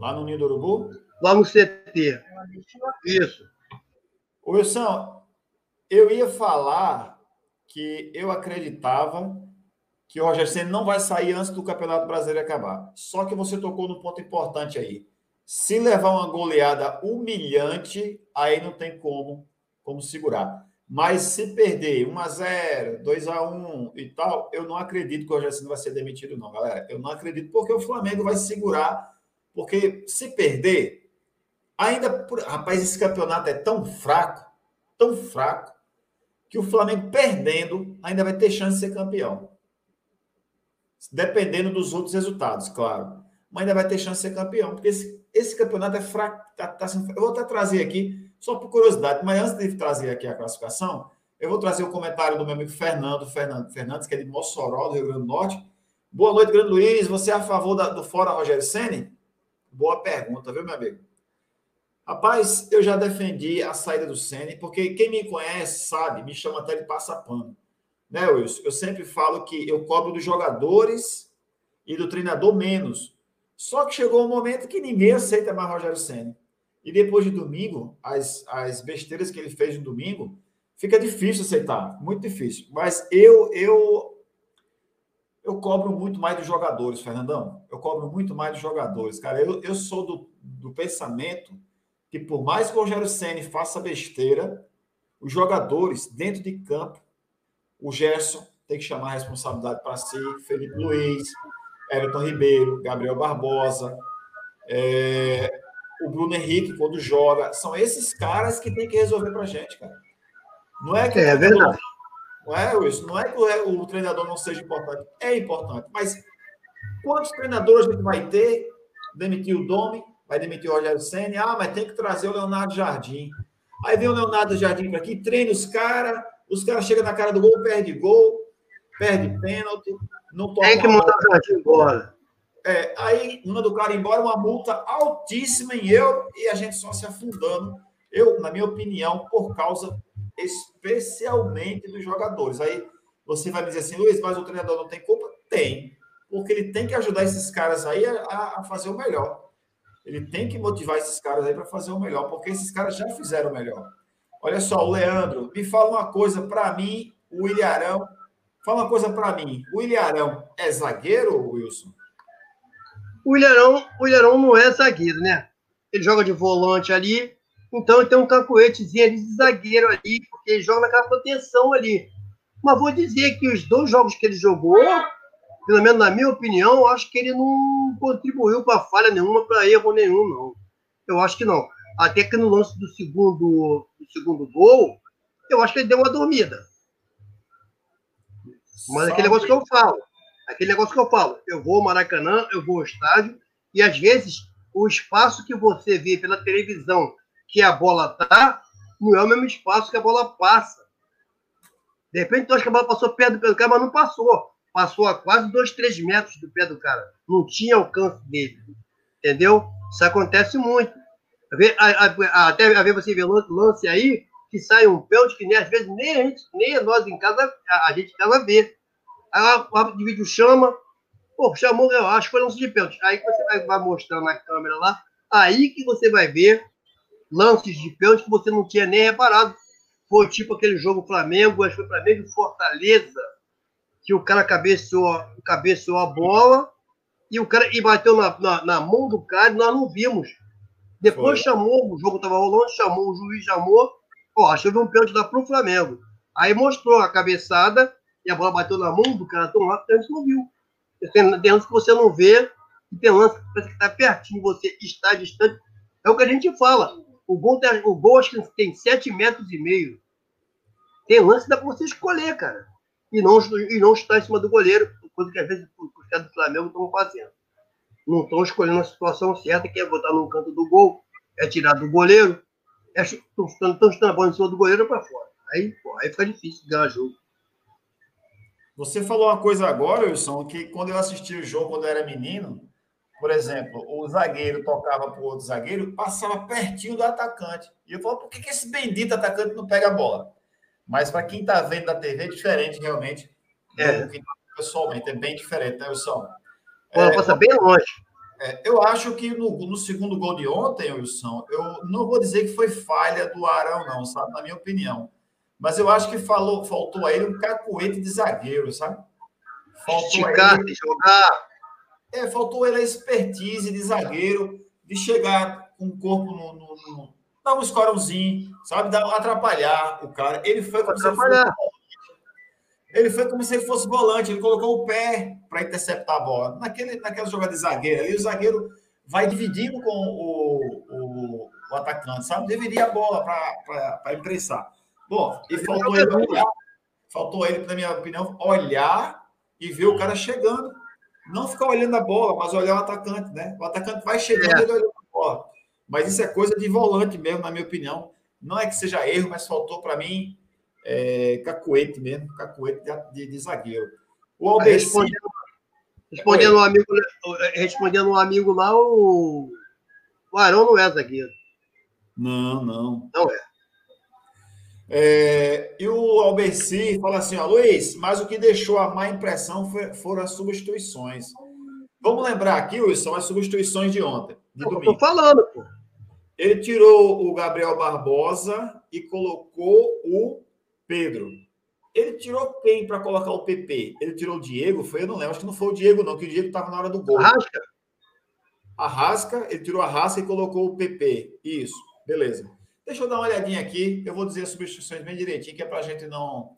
Lá no Ninho do Urubu? Lá no CT. Isso. Wilson, eu ia falar que eu acreditava que o Roger Senna não vai sair antes do Campeonato Brasileiro acabar. Só que você tocou no ponto importante aí. Se levar uma goleada humilhante, aí não tem como, como segurar. Mas se perder 1 a 0 2 a 1 e tal, eu não acredito que o Roger Senna vai ser demitido, não, galera. Eu não acredito, porque o Flamengo vai segurar. Porque se perder, ainda. Por... Rapaz, esse campeonato é tão fraco, tão fraco, que o Flamengo perdendo ainda vai ter chance de ser campeão. Dependendo dos outros resultados, claro. Mas ainda vai ter chance de ser campeão, porque esse, esse campeonato é fraco. Tá, tá, eu vou até trazer aqui só por curiosidade, mas antes de trazer aqui a classificação, eu vou trazer o comentário do meu amigo Fernando, Fernando Fernandes, que é de Mossoró, do Rio Grande do Norte. Boa noite, Grande Luiz. Você é a favor da, do Fora Rogério Ceni? Boa pergunta, viu, meu amigo? Rapaz, eu já defendi a saída do Ceni, porque quem me conhece sabe, me chama até de passapano. Né, Wilson? Eu sempre falo que eu cobro dos jogadores e do treinador menos. Só que chegou um momento que ninguém aceita mais Rogério Ceni. E depois de domingo, as, as besteiras que ele fez no domingo, fica difícil aceitar, muito difícil. Mas eu eu eu cobro muito mais dos jogadores, Fernandão. Eu cobro muito mais dos jogadores, cara. Eu, eu sou do, do pensamento que por mais que o Rogério Ceni faça besteira, os jogadores dentro de campo, o Gerson tem que chamar a responsabilidade para si, Felipe Luiz, Everton Ribeiro, Gabriel Barbosa, é, o Bruno Henrique, quando joga. São esses caras que tem que resolver para a gente, cara. Não é que. É, verdade. Não é isso. Não é que o, o, treinador não seja importante. É importante. Mas quantos treinadores a gente vai ter? Demitir o Domi, vai demitir o Rogério Senna. Ah, mas tem que trazer o Leonardo Jardim. Aí vem o Leonardo Jardim para aqui, treina os caras, os caras chegam na cara do gol, perde gol, perde pênalti, não toma. Tem que mandar o Jardim embora. É, aí manda o cara embora, uma multa altíssima em euro e a gente só se afundando. Eu, na minha opinião, por causa especialmente dos jogadores. Aí você vai dizer assim, Luiz, mas o treinador não tem culpa? Tem, porque ele tem que ajudar esses caras aí a, a fazer o melhor. Ele tem que motivar esses caras aí para fazer o melhor, porque esses caras já fizeram o melhor. Olha só, o Leandro, me fala uma coisa para mim, o Ilharão. Fala uma coisa para mim. O Ilharão é zagueiro, Wilson? O Ilharão, o Ilharão não é zagueiro, né? Ele joga de volante ali, então ele tem um cacuetezinho de zagueiro ali, porque ele joga naquela proteção ali. Mas vou dizer que os dois jogos que ele jogou, pelo menos na minha opinião, acho que ele não contribuiu para falha nenhuma, para erro nenhum, não. Eu acho que não. Até que no lance do segundo, do segundo gol, eu acho que ele deu uma dormida. Mas aquele negócio que eu falo, aquele negócio que eu falo, eu vou ao Maracanã, eu vou ao estádio, e às vezes o espaço que você vê pela televisão que a bola tá, não é o mesmo espaço que a bola passa. De repente, tu acha que a bola passou perto do pé do cara, mas não passou. Passou a quase 2, 3 metros do pé do cara. Não tinha alcance dele. Entendeu? Isso acontece muito. Até você ver lance aí, que sai um pênalti que nem, às vezes nem, a gente, nem nós em casa, a, a gente tava ver. Aí o árbitro de vídeo chama, pô, chamou, eu acho que foi lance de pênalti. Aí você vai, vai mostrando na câmera lá, aí que você vai ver lances de pênalti que você não tinha nem reparado. Foi tipo aquele jogo Flamengo, acho que foi Flamengo e Fortaleza, que o cara cabeceou, cabeceou a bola e o cara e bateu na, na, na mão do cara e nós não vimos. Depois foi. chamou, o jogo estava rolando, chamou, o juiz chamou, ó, que um pênalti lá pro Flamengo. Aí mostrou a cabeçada e a bola bateu na mão do cara tão rápido que a gente não viu. Tem, tem lance que você não vê, e tem lance que parece que está pertinho, você está distante. É o que a gente fala. O gol, tem, o gol acho que tem 7 metros e meio. Tem lance que dá para você escolher, cara. E não, e não estar em cima do goleiro, coisa que às vezes os caras do Flamengo estão fazendo. Não estão escolhendo a situação certa, que é botar no canto do gol, é tirar do goleiro, é estão chutando a bola em cima do goleiro para fora. Aí, pô, aí fica difícil ganhar jogo. Você falou uma coisa agora, Wilson, que quando eu assisti o jogo, quando eu era menino, por exemplo, o zagueiro tocava para o outro zagueiro, passava pertinho do atacante. E eu falo, por que, que esse bendito atacante não pega a bola? Mas para quem está vendo na TV é diferente, realmente. É. Do que pessoalmente, é bem diferente, né, Wilson? É, passa bem longe. É, eu acho que no, no, segundo gol de ontem, Wilson, eu não vou dizer que foi falha do Arão, não, sabe? Na minha opinião. Mas eu acho que falou, faltou a ele um cacuete de zagueiro, sabe? Faltou Esticar, ele... jogar é, faltou ele a expertise de zagueiro, de chegar com o corpo no, no, no dar um escorãozinho, sabe? Dar, atrapalhar o cara. Ele foi como se fosse ele foi como se ele fosse volante, ele colocou o pé para interceptar a bola. Naquele, naquela jogada de zagueiro ali, o zagueiro vai dividindo com o, o, o atacante, sabe? Dividir a bola para impressar. Bom, e faltou ele olhar, faltou ele, na minha opinião, olhar e ver o cara chegando não ficar olhando a bola, mas olhar o atacante, né? O atacante vai chegando é. e olhando a bola. Mas isso é coisa de volante mesmo, na minha opinião. Não é que seja erro, mas faltou para mim é, cacuete mesmo, cacuete de, de, de zagueiro. O Albeci... Respondendo, respondendo, um amigo, respondendo um amigo lá, o, o Arão não é zagueiro. Não, não. Não é. É, e o Alberci fala assim: ó, Luiz, mas o que deixou a má impressão foi, foram as substituições. Vamos lembrar aqui, Wilson, as substituições de ontem, de domingo. Estou falando, pô. Ele tirou o Gabriel Barbosa e colocou o Pedro. Ele tirou quem para colocar o PP? Ele tirou o Diego? Foi? Eu não lembro. Acho que não foi o Diego, não, que o Diego estava na hora do gol. Arrasca. Arrasca, ele tirou a Arrasca e colocou o PP. Isso, beleza. Deixa eu dar uma olhadinha aqui. Eu vou dizer as substituições bem direitinho, que é para a gente não.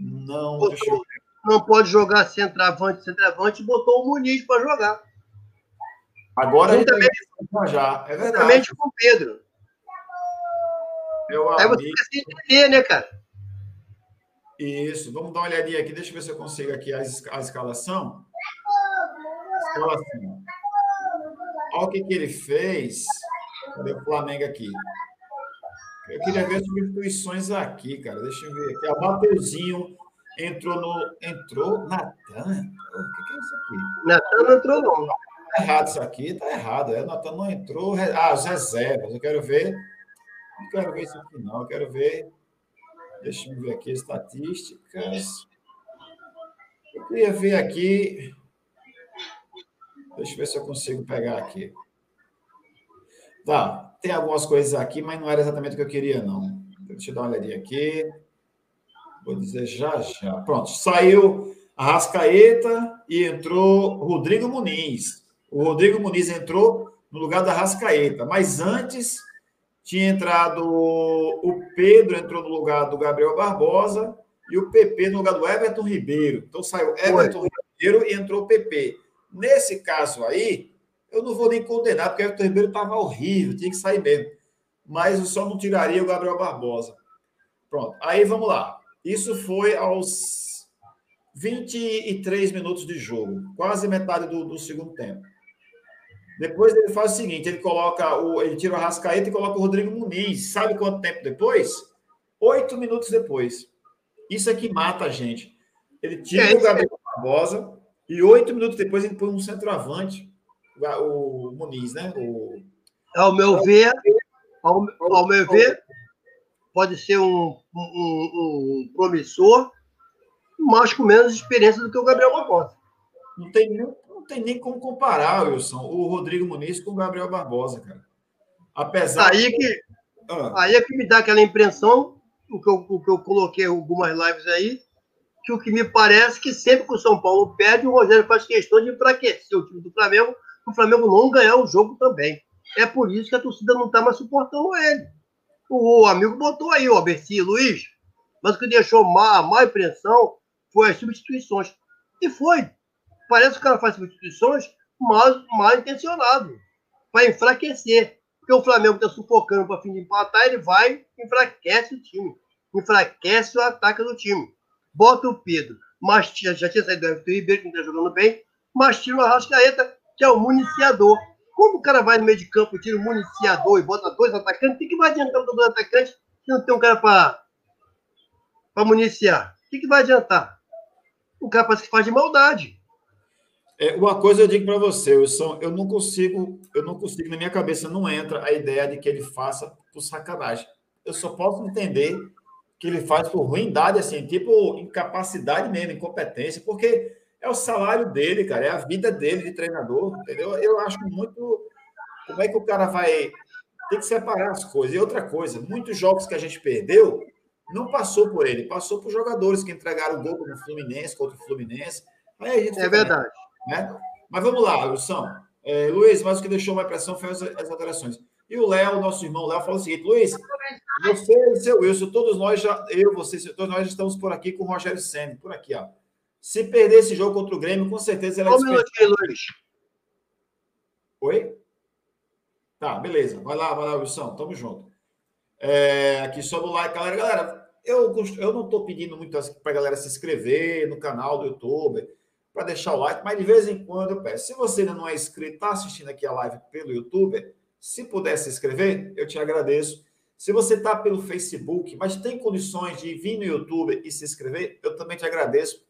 Não, botou, não pode jogar centroavante, centroavante, botou o Muniz para jogar. Agora ele também já. É verdade. Com o Pedro. Meu Aí amigo. você tem que entender, né, cara? Isso. Vamos dar uma olhadinha aqui. Deixa eu ver se eu consigo aqui a, escalação. Escalação. Olha o que, que ele fez. Cadê o Flamengo aqui? Eu queria ver as substituições aqui, cara. Deixa eu ver aqui. O Mateuzinho entrou no. Entrou? Natan? O que, que é isso aqui? Natan não entrou, não. Tá errado isso aqui, tá errado. É, Natan não entrou. Ah, as reservas. Eu quero ver. Não quero ver isso aqui, não. Eu quero ver. Deixa eu ver aqui estatísticas. Eu queria ver aqui. Deixa eu ver se eu consigo pegar aqui. Tá, tem algumas coisas aqui, mas não era exatamente o que eu queria, não. Deixa eu dar uma olhadinha aqui. Vou dizer já, já. Pronto, saiu a Rascaeta e entrou Rodrigo Muniz. O Rodrigo Muniz entrou no lugar da Rascaeta, mas antes tinha entrado o Pedro, entrou no lugar do Gabriel Barbosa e o PP no lugar do Everton Ribeiro. Então saiu Everton Foi. Ribeiro e entrou o PP. Nesse caso aí, eu não vou nem condenar, porque o Everton Ribeiro estava horrível, tinha que sair mesmo. Mas eu só não tiraria o Gabriel Barbosa. Pronto, aí vamos lá. Isso foi aos 23 minutos de jogo, quase metade do, do segundo tempo. Depois ele faz o seguinte: ele coloca o. Ele tira o Rascaeta e coloca o Rodrigo Muniz. Sabe quanto tempo depois? Oito minutos depois. Isso é que mata a gente. Ele tira é, o Gabriel Barbosa e oito minutos depois ele põe um centroavante, o Muniz, né? O... Ao meu ver, ao, ao meu ver, pode ser um, um, um, promissor, mas com menos experiência do que o Gabriel Barbosa. Não tem, não tem nem como comparar, Wilson, o Rodrigo Muniz com o Gabriel Barbosa, cara. Apesar aí que ah. aí é que me dá aquela impressão, o que, eu, o que eu coloquei algumas lives aí, que o que me parece que sempre que o São Paulo perde, o Rogério faz questão de enfraquecer o time do Flamengo, o Flamengo não ganhar o jogo também. É por isso que a torcida não está mais suportando ele. O amigo botou aí, o Berci Luiz, mas o que deixou má, má impressão foi as substituições. E foi. Parece que o cara faz substituições mal, mal intencionado, para enfraquecer. Porque o Flamengo está sufocando para fim de empatar, ele vai enfraquece o time. Enfraquece o ataque do time. Bota o Pedro, mas já, já tinha saído do Everton Ribeiro, que não está jogando bem, mas tira o Arrascaeta, que é o municiador. Como o cara vai no meio de campo, tira o municiador e bota dois atacantes, o que, que vai adiantar dois atacantes se não tem um cara para municiar? O que, que vai adiantar? O cara parece que faz de maldade. É, uma coisa eu digo para você, Wilson, eu não consigo, eu não consigo, na minha cabeça não entra a ideia de que ele faça por sacanagem. Eu só posso entender que ele faz por ruindade, assim, tipo incapacidade mesmo, incompetência, porque é o salário dele, cara, é a vida dele de treinador, entendeu? Eu acho muito. Como é que o cara vai. Tem que separar as coisas. E outra coisa, muitos jogos que a gente perdeu não passou por ele, passou por jogadores que entregaram o gol no Fluminense, contra o Fluminense. Aí é verdade. Né? Mas vamos lá, Lução. É, Luiz, mas o que deixou uma pressão foi as, as alterações. E o Léo, nosso irmão Léo, falou o seguinte: Luiz, você e seu Wilson, todos nós já, eu, você, todos nós estamos por aqui com o Rogério Senna, por aqui, ó. Se perder esse jogo contra o Grêmio, com certeza ele vai. Um minutinho, Luiz. Oi? Tá, beleza. Vai lá, vai lá, Wilson. Tamo junto. É, aqui só no like, galera. Galera, eu, eu não estou pedindo muito para a galera se inscrever no canal do YouTube, para deixar o like, mas de vez em quando eu peço. Se você ainda não é inscrito, está assistindo aqui a live pelo YouTube, se puder se inscrever, eu te agradeço. Se você está pelo Facebook, mas tem condições de vir no YouTube e se inscrever, eu também te agradeço.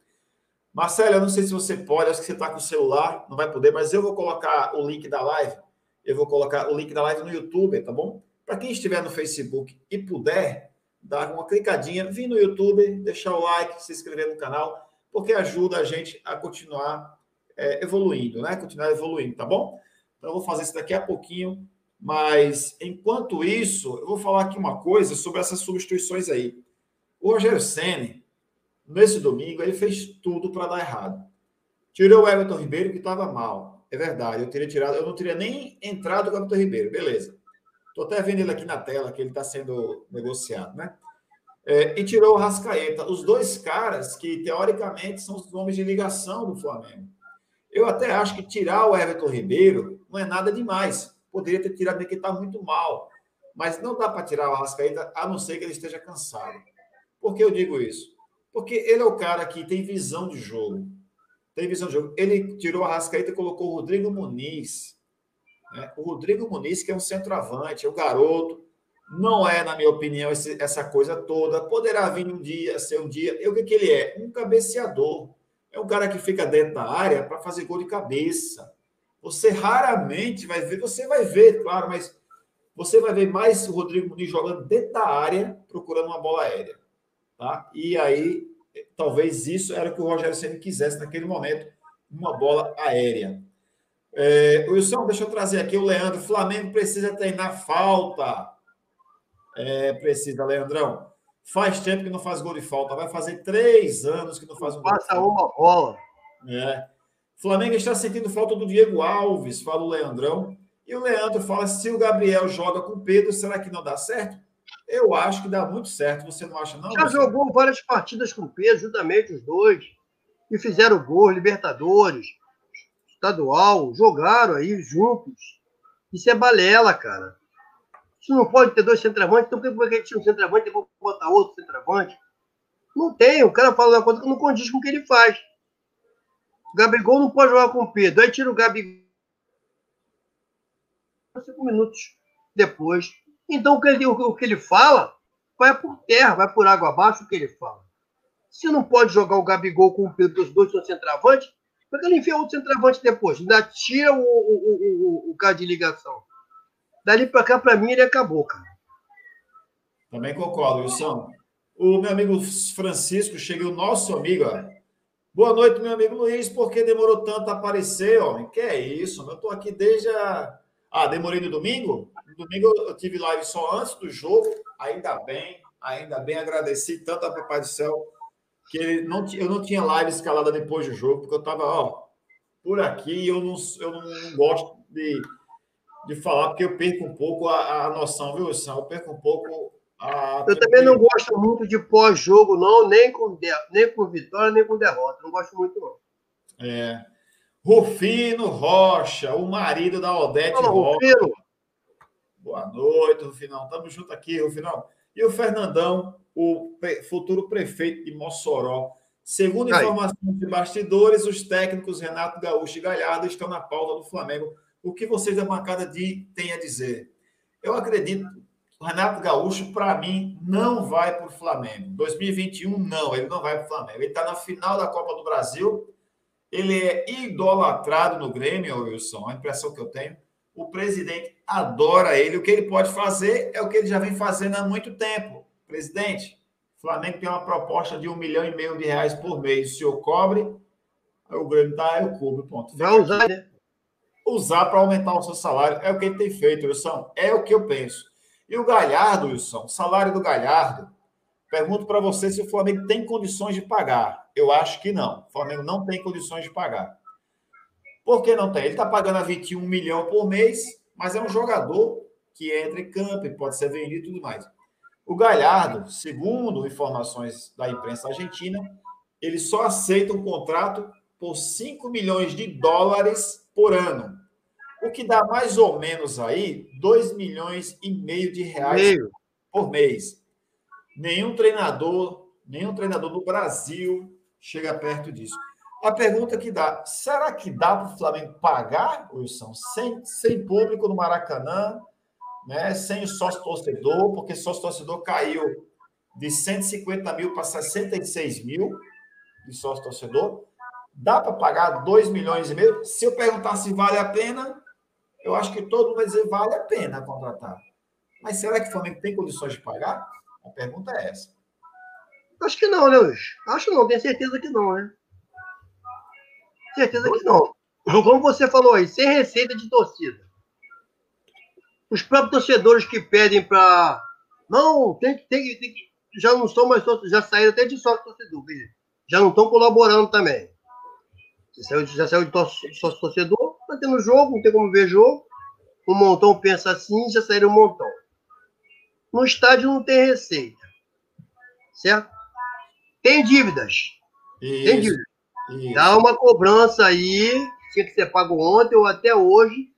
Marcelo, eu não sei se você pode, acho que você está com o celular, não vai poder, mas eu vou colocar o link da live. Eu vou colocar o link da live no YouTube, tá bom? Para quem estiver no Facebook e puder, dar uma clicadinha, vir no YouTube, deixar o like, se inscrever no canal, porque ajuda a gente a continuar é, evoluindo, né? Continuar evoluindo, tá bom? Então, eu vou fazer isso daqui a pouquinho, mas enquanto isso, eu vou falar aqui uma coisa sobre essas substituições aí. O Rogério Senna, nesse domingo, ele fez tudo para dar errado. Tirou o Everton Ribeiro, que estava mal. É verdade, eu teria tirado, eu não teria nem entrado o Everton Ribeiro, beleza. Estou até vendo ele aqui na tela, que ele está sendo negociado, né? É, e tirou o Rascaeta, os dois caras que, teoricamente, são os nomes de ligação do Flamengo. Eu até acho que tirar o Everton Ribeiro não é nada demais. Poderia ter tirado porque está muito mal. Mas não dá para tirar o Rascaeta, a não ser que ele esteja cansado. Por que eu digo isso? Porque ele é o cara que tem visão de jogo. Tem visão de jogo. Ele tirou a Rascaeta e colocou o Rodrigo Muniz. Né? O Rodrigo Muniz, que é um centroavante, é o garoto. Não é, na minha opinião, esse, essa coisa toda. Poderá vir um dia, ser um dia. E o que, que ele é? Um cabeceador. É um cara que fica dentro da área para fazer gol de cabeça. Você raramente vai ver, você vai ver, claro, mas você vai ver mais o Rodrigo Muniz jogando dentro da área, procurando uma bola aérea. Tá? E aí, talvez isso era o que o Rogério Senna quisesse naquele momento, uma bola aérea. É, Wilson, deixa eu trazer aqui o Leandro. Flamengo precisa treinar falta. É, precisa, Leandrão. Faz tempo que não faz gol de falta. Vai fazer três anos que não faz um gol. Passa uma bola. É. Flamengo está sentindo falta do Diego Alves, fala o Leandrão. E o Leandro fala: se o Gabriel joga com o Pedro, será que não dá certo? Eu acho que dá muito certo. Você não acha, não? Já você? jogou várias partidas com o Pedro, justamente os dois. e fizeram gol, Libertadores, estadual, jogaram aí juntos. Isso é balela, cara. Isso não pode ter dois centravantes, então por que a gente tinha um centroavante e vou botar outro centroavante? Não tem, o cara fala uma coisa que não condiz com o que ele faz. O Gabigol não pode jogar com o Pedro. Aí tira o Gabigol. Cinco minutos depois. Então o que, ele, o que ele fala vai por terra, vai por água abaixo o que ele fala. Se não pode jogar o Gabigol com o Pedro, os dois são centroavante, por que ele enfia outro centroavante depois? Ainda tira o, o, o, o, o cara de ligação. Dali para cá, para mim, ele acabou, cara. Também concordo, Wilson. O meu amigo Francisco, cheguei o nosso amigo, ó. Boa noite, meu amigo Luiz. Por que demorou tanto a aparecer, homem? Que é isso? Eu estou aqui desde a. Ah, demorei no domingo? No domingo eu tive live só antes do jogo. Ainda bem, ainda bem. Agradeci tanto a Papai do Céu que ele não, eu não tinha live escalada depois do jogo, porque eu estava, ó, por aqui eu não, eu não gosto de de falar, porque eu perco um pouco a, a noção, viu, Sam? Eu perco um pouco a. Eu também não gosto muito de pós-jogo, não, nem com, de... nem com vitória, nem com derrota. Não gosto muito, não. É. Rufino Rocha, o marido da Odete Fala, Rocha. Rufino. Boa noite, Rufinão. Tamo junto aqui, Rufinão. E o Fernandão, o futuro prefeito de Mossoró. Segundo informações de bastidores, os técnicos Renato Gaúcho e Galhardo estão na pauta do Flamengo o que vocês da bancada de, têm a dizer. Eu acredito, o Renato Gaúcho, para mim, não vai para o Flamengo. 2021, não, ele não vai para o Flamengo. Ele está na final da Copa do Brasil, ele é idolatrado no Grêmio, Wilson, a impressão que eu tenho. O presidente adora ele. O que ele pode fazer é o que ele já vem fazendo há muito tempo. Presidente, o Flamengo tem uma proposta de um milhão e meio de reais por mês. O senhor cobre, o Grêmio dá, eu cubro, ponto. Vai usar, né? Usar para aumentar o seu salário. É o que ele tem feito, Wilson. É o que eu penso. E o Galhardo, Wilson, salário do Galhardo, pergunto para você se o Flamengo tem condições de pagar. Eu acho que não. O Flamengo não tem condições de pagar. Por que não tem? Ele está pagando a 21 milhões por mês, mas é um jogador que entra em campo e pode ser vendido e tudo mais. O Galhardo, segundo informações da imprensa argentina, ele só aceita um contrato por 5 milhões de dólares por ano. O que dá mais ou menos aí 2 milhões e meio de reais meio. por mês. Nenhum treinador, nenhum treinador no Brasil chega perto disso. A pergunta que dá: será que dá para o Flamengo pagar, Wilson, sem, sem público no Maracanã, né, sem o sócio torcedor, porque sócio torcedor caiu de 150 mil para 66 mil de sócio torcedor? Dá para pagar 2 milhões e meio? Se eu perguntar se vale a pena, eu acho que todo mundo vai dizer vale a pena contratar. Mas será que o Flamengo tem condições de pagar? A pergunta é essa. Acho que não, né, Luiz? Acho não, tenho certeza que não, né? Certeza que não. Como você falou aí, sem receita de torcida. Os próprios torcedores que pedem para. Não, tem, tem, tem, já não são mais já saíram até de sócio torcedor, já não estão colaborando também. Já saiu, já saiu de sócio torcedor, tá tendo jogo, não tem como ver jogo. O montão pensa assim, já saiu um montão. No estádio não tem receita. Certo? Tem dívidas. Isso, tem dívidas. Isso. Dá uma cobrança aí, tinha que ser pago ontem ou até hoje,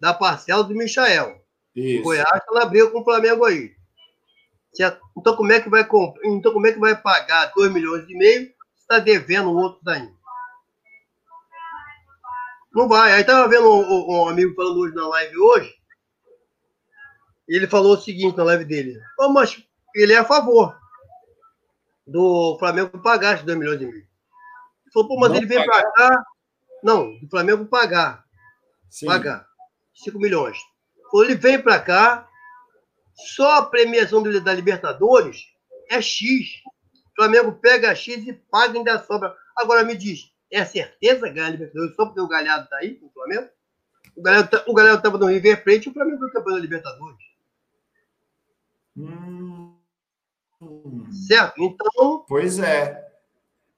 da parcela do Michael. Isso. O Goiás na briga com o Flamengo aí. Certo? Então como é que vai então como é que vai pagar 2 milhões e meio se está devendo outro daí? Não vai. Aí tava vendo um, um, amigo falando hoje na live hoje. E ele falou o seguinte na live dele. Oh, mas ele é a favor do Flamengo pagar esses 2 milhões e meio. Ele falou, pô, mas não ele vem para cá. Não, do Flamengo pagar. Sim. Pagar. 5 milhões. Ou ele vem para cá, só a premiação dele da Libertadores é X. O Flamengo pega X e paga e ainda sobra. Agora me diz, é certeza ganhar a Libertadores só porque o Galhardo está aí com o Flamengo? O Galhardo tá, estava no River Plate e o Flamengo foi campeão da Libertadores. Hum. Certo? Então. Pois é.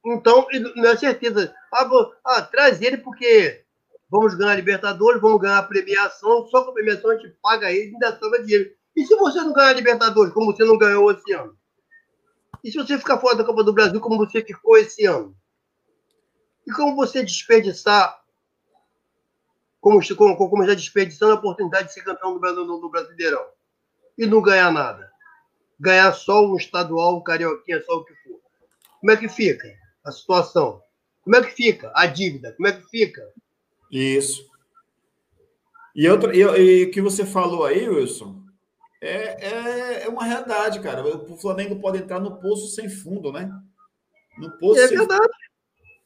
Então, não é certeza. Ah, vou, ah, traz ele porque vamos ganhar a Libertadores, vamos ganhar a premiação, só com a premiação a gente paga ele e ainda sobra dinheiro. E se você não ganhar a Libertadores, como você não ganhou esse ano? E se você ficar fora da Copa do Brasil, como você ficou esse ano? E como você desperdiçar, como, como, como já desperdiçando a oportunidade de ser campeão do, do Brasileirão e não ganhar nada? Ganhar só um estadual, um carioquinha, só o que for. Como é que fica a situação? Como é que fica a dívida? Como é que fica? Isso. E o e, e que você falou aí, Wilson, é, é, é, uma realidade, cara. O Flamengo pode entrar no poço sem fundo, né? No poço é sem verdade.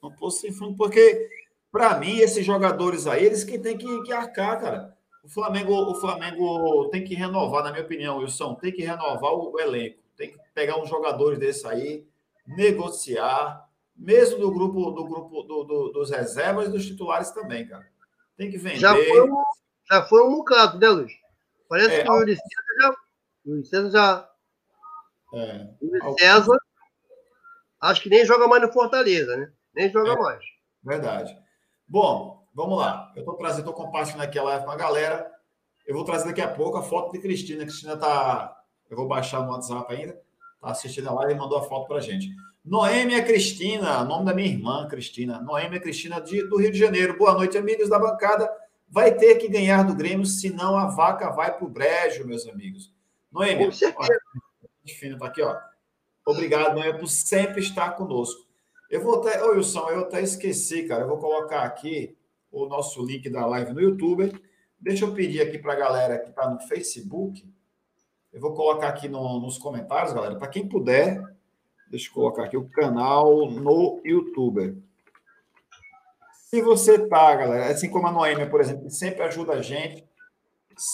No poço sem fundo, porque, para mim, esses jogadores aí, eles que têm que, que arcar, cara. O Flamengo, o Flamengo tem que renovar, na minha opinião, Wilson, tem que renovar o, elenco. Tem que pegar uns jogadores desse aí, negociar, mesmo do grupo do grupo do, do, dos reservas e dos titulares também, cara. Tem que vender. Já foi um, já foi um bocado, né, Luiz? Parece é, que o Yuri César já. O César já. É, Yuri César. Acho que nem joga mais no Fortaleza, né? Nem joga é, mais. Verdade. Bom, vamos lá. Eu estou trazendo, estou compartilhando aqui a live com a galera. Eu vou trazer daqui a pouco a foto de Cristina. Cristina tá. Eu vou baixar no WhatsApp ainda. Tá assistindo a live e mandou a foto pra gente. Noêmia Cristina, nome da minha irmã, Cristina. Noêmia Cristina, de, do Rio de Janeiro. Boa noite, amigos da bancada. Vai ter que ganhar do Grêmio, senão a vaca vai para o brejo, meus amigos. Noêmia, fino tá aqui, ó. Obrigado, Noêmia, por sempre estar conosco. Eu vou até, ô Wilson, eu até esqueci, cara. Eu vou colocar aqui o nosso link da live no YouTube. Deixa eu pedir aqui para a galera que está no Facebook. Eu vou colocar aqui no, nos comentários, galera, para quem puder Deixa eu colocar aqui o canal no YouTube. Se você tá, galera, assim como a Noêmia, por exemplo, sempre ajuda a gente,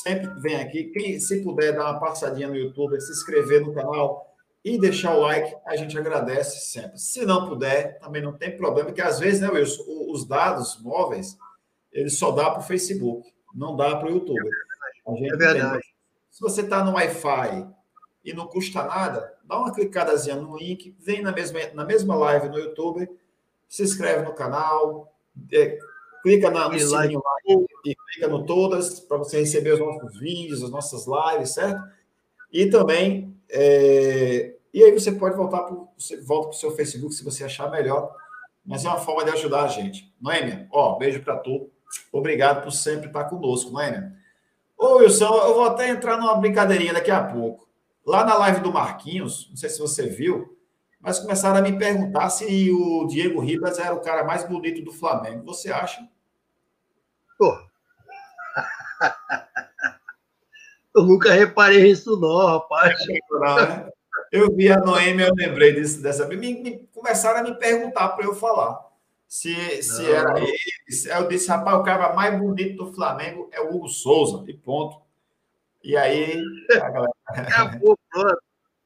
sempre vem aqui. Quem, se puder dar uma passadinha no YouTube, se inscrever no canal e deixar o like, a gente agradece sempre. Se não puder, também não tem problema, porque às vezes, né, Wilson, os dados móveis, eles só dá para o Facebook, não dá para o YouTube. é verdade. Se você está no Wi-Fi e não custa nada, dá uma clicadazinha no link, vem na mesma, na mesma live no YouTube, se inscreve no canal, é, clica na, no e sininho lá e clica no todas para você receber os nossos vídeos, as nossas lives, certo? E também, é, e aí você pode voltar para você volta para o seu Facebook se você achar melhor, mas é uma forma de ajudar a gente. Noêmia, ó, beijo para tu. Obrigado por sempre estar conosco, Noêmia. Ô, Wilson, eu vou até entrar numa brincadeirinha daqui a pouco. Lá na live do Marquinhos, não sei se você viu, mas começaram a me perguntar se o Diego Ribas era o cara mais bonito do Flamengo. Você acha? Pô. Eu nunca reparei isso, não, rapaz. Né? Eu vi a Noêmia, eu lembrei disso, dessa vez. Me, me, começaram a me perguntar para eu falar se, se era ele. Eu disse, rapaz, o cara mais bonito do Flamengo é o Hugo Souza, e ponto. E aí, a galera...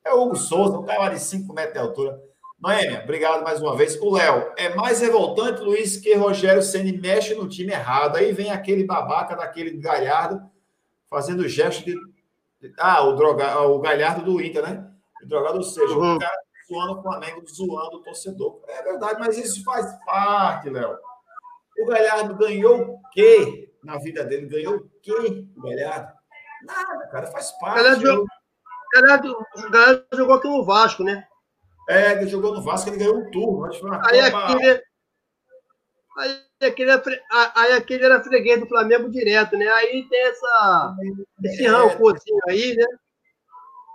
é o Hugo Souza, um cara de 5 metros de altura. Noêmia, obrigado mais uma vez. O Léo, é mais revoltante, Luiz, que Rogério Ceni mexe no time errado. Aí vem aquele babaca daquele Galhardo fazendo gesto de. Ah, o, droga... o Galhardo do Inter, né? O drogado, ou seja, uhum. o cara zoando o Flamengo, zoando o torcedor. É verdade, mas isso faz parte, Léo. O Galhardo ganhou o quê na vida dele? Ganhou o quê, o Galhardo? Nada, cara, faz parte. Galera, jogou, galera, jogou aqui no Vasco, né? É, ele jogou no Vasco, ele ganhou um turno. Aí, aquele, aí, aquele, aí aquele era freguês do Flamengo direto, né? Aí tem essa, esse é, rancorzinho aí, né?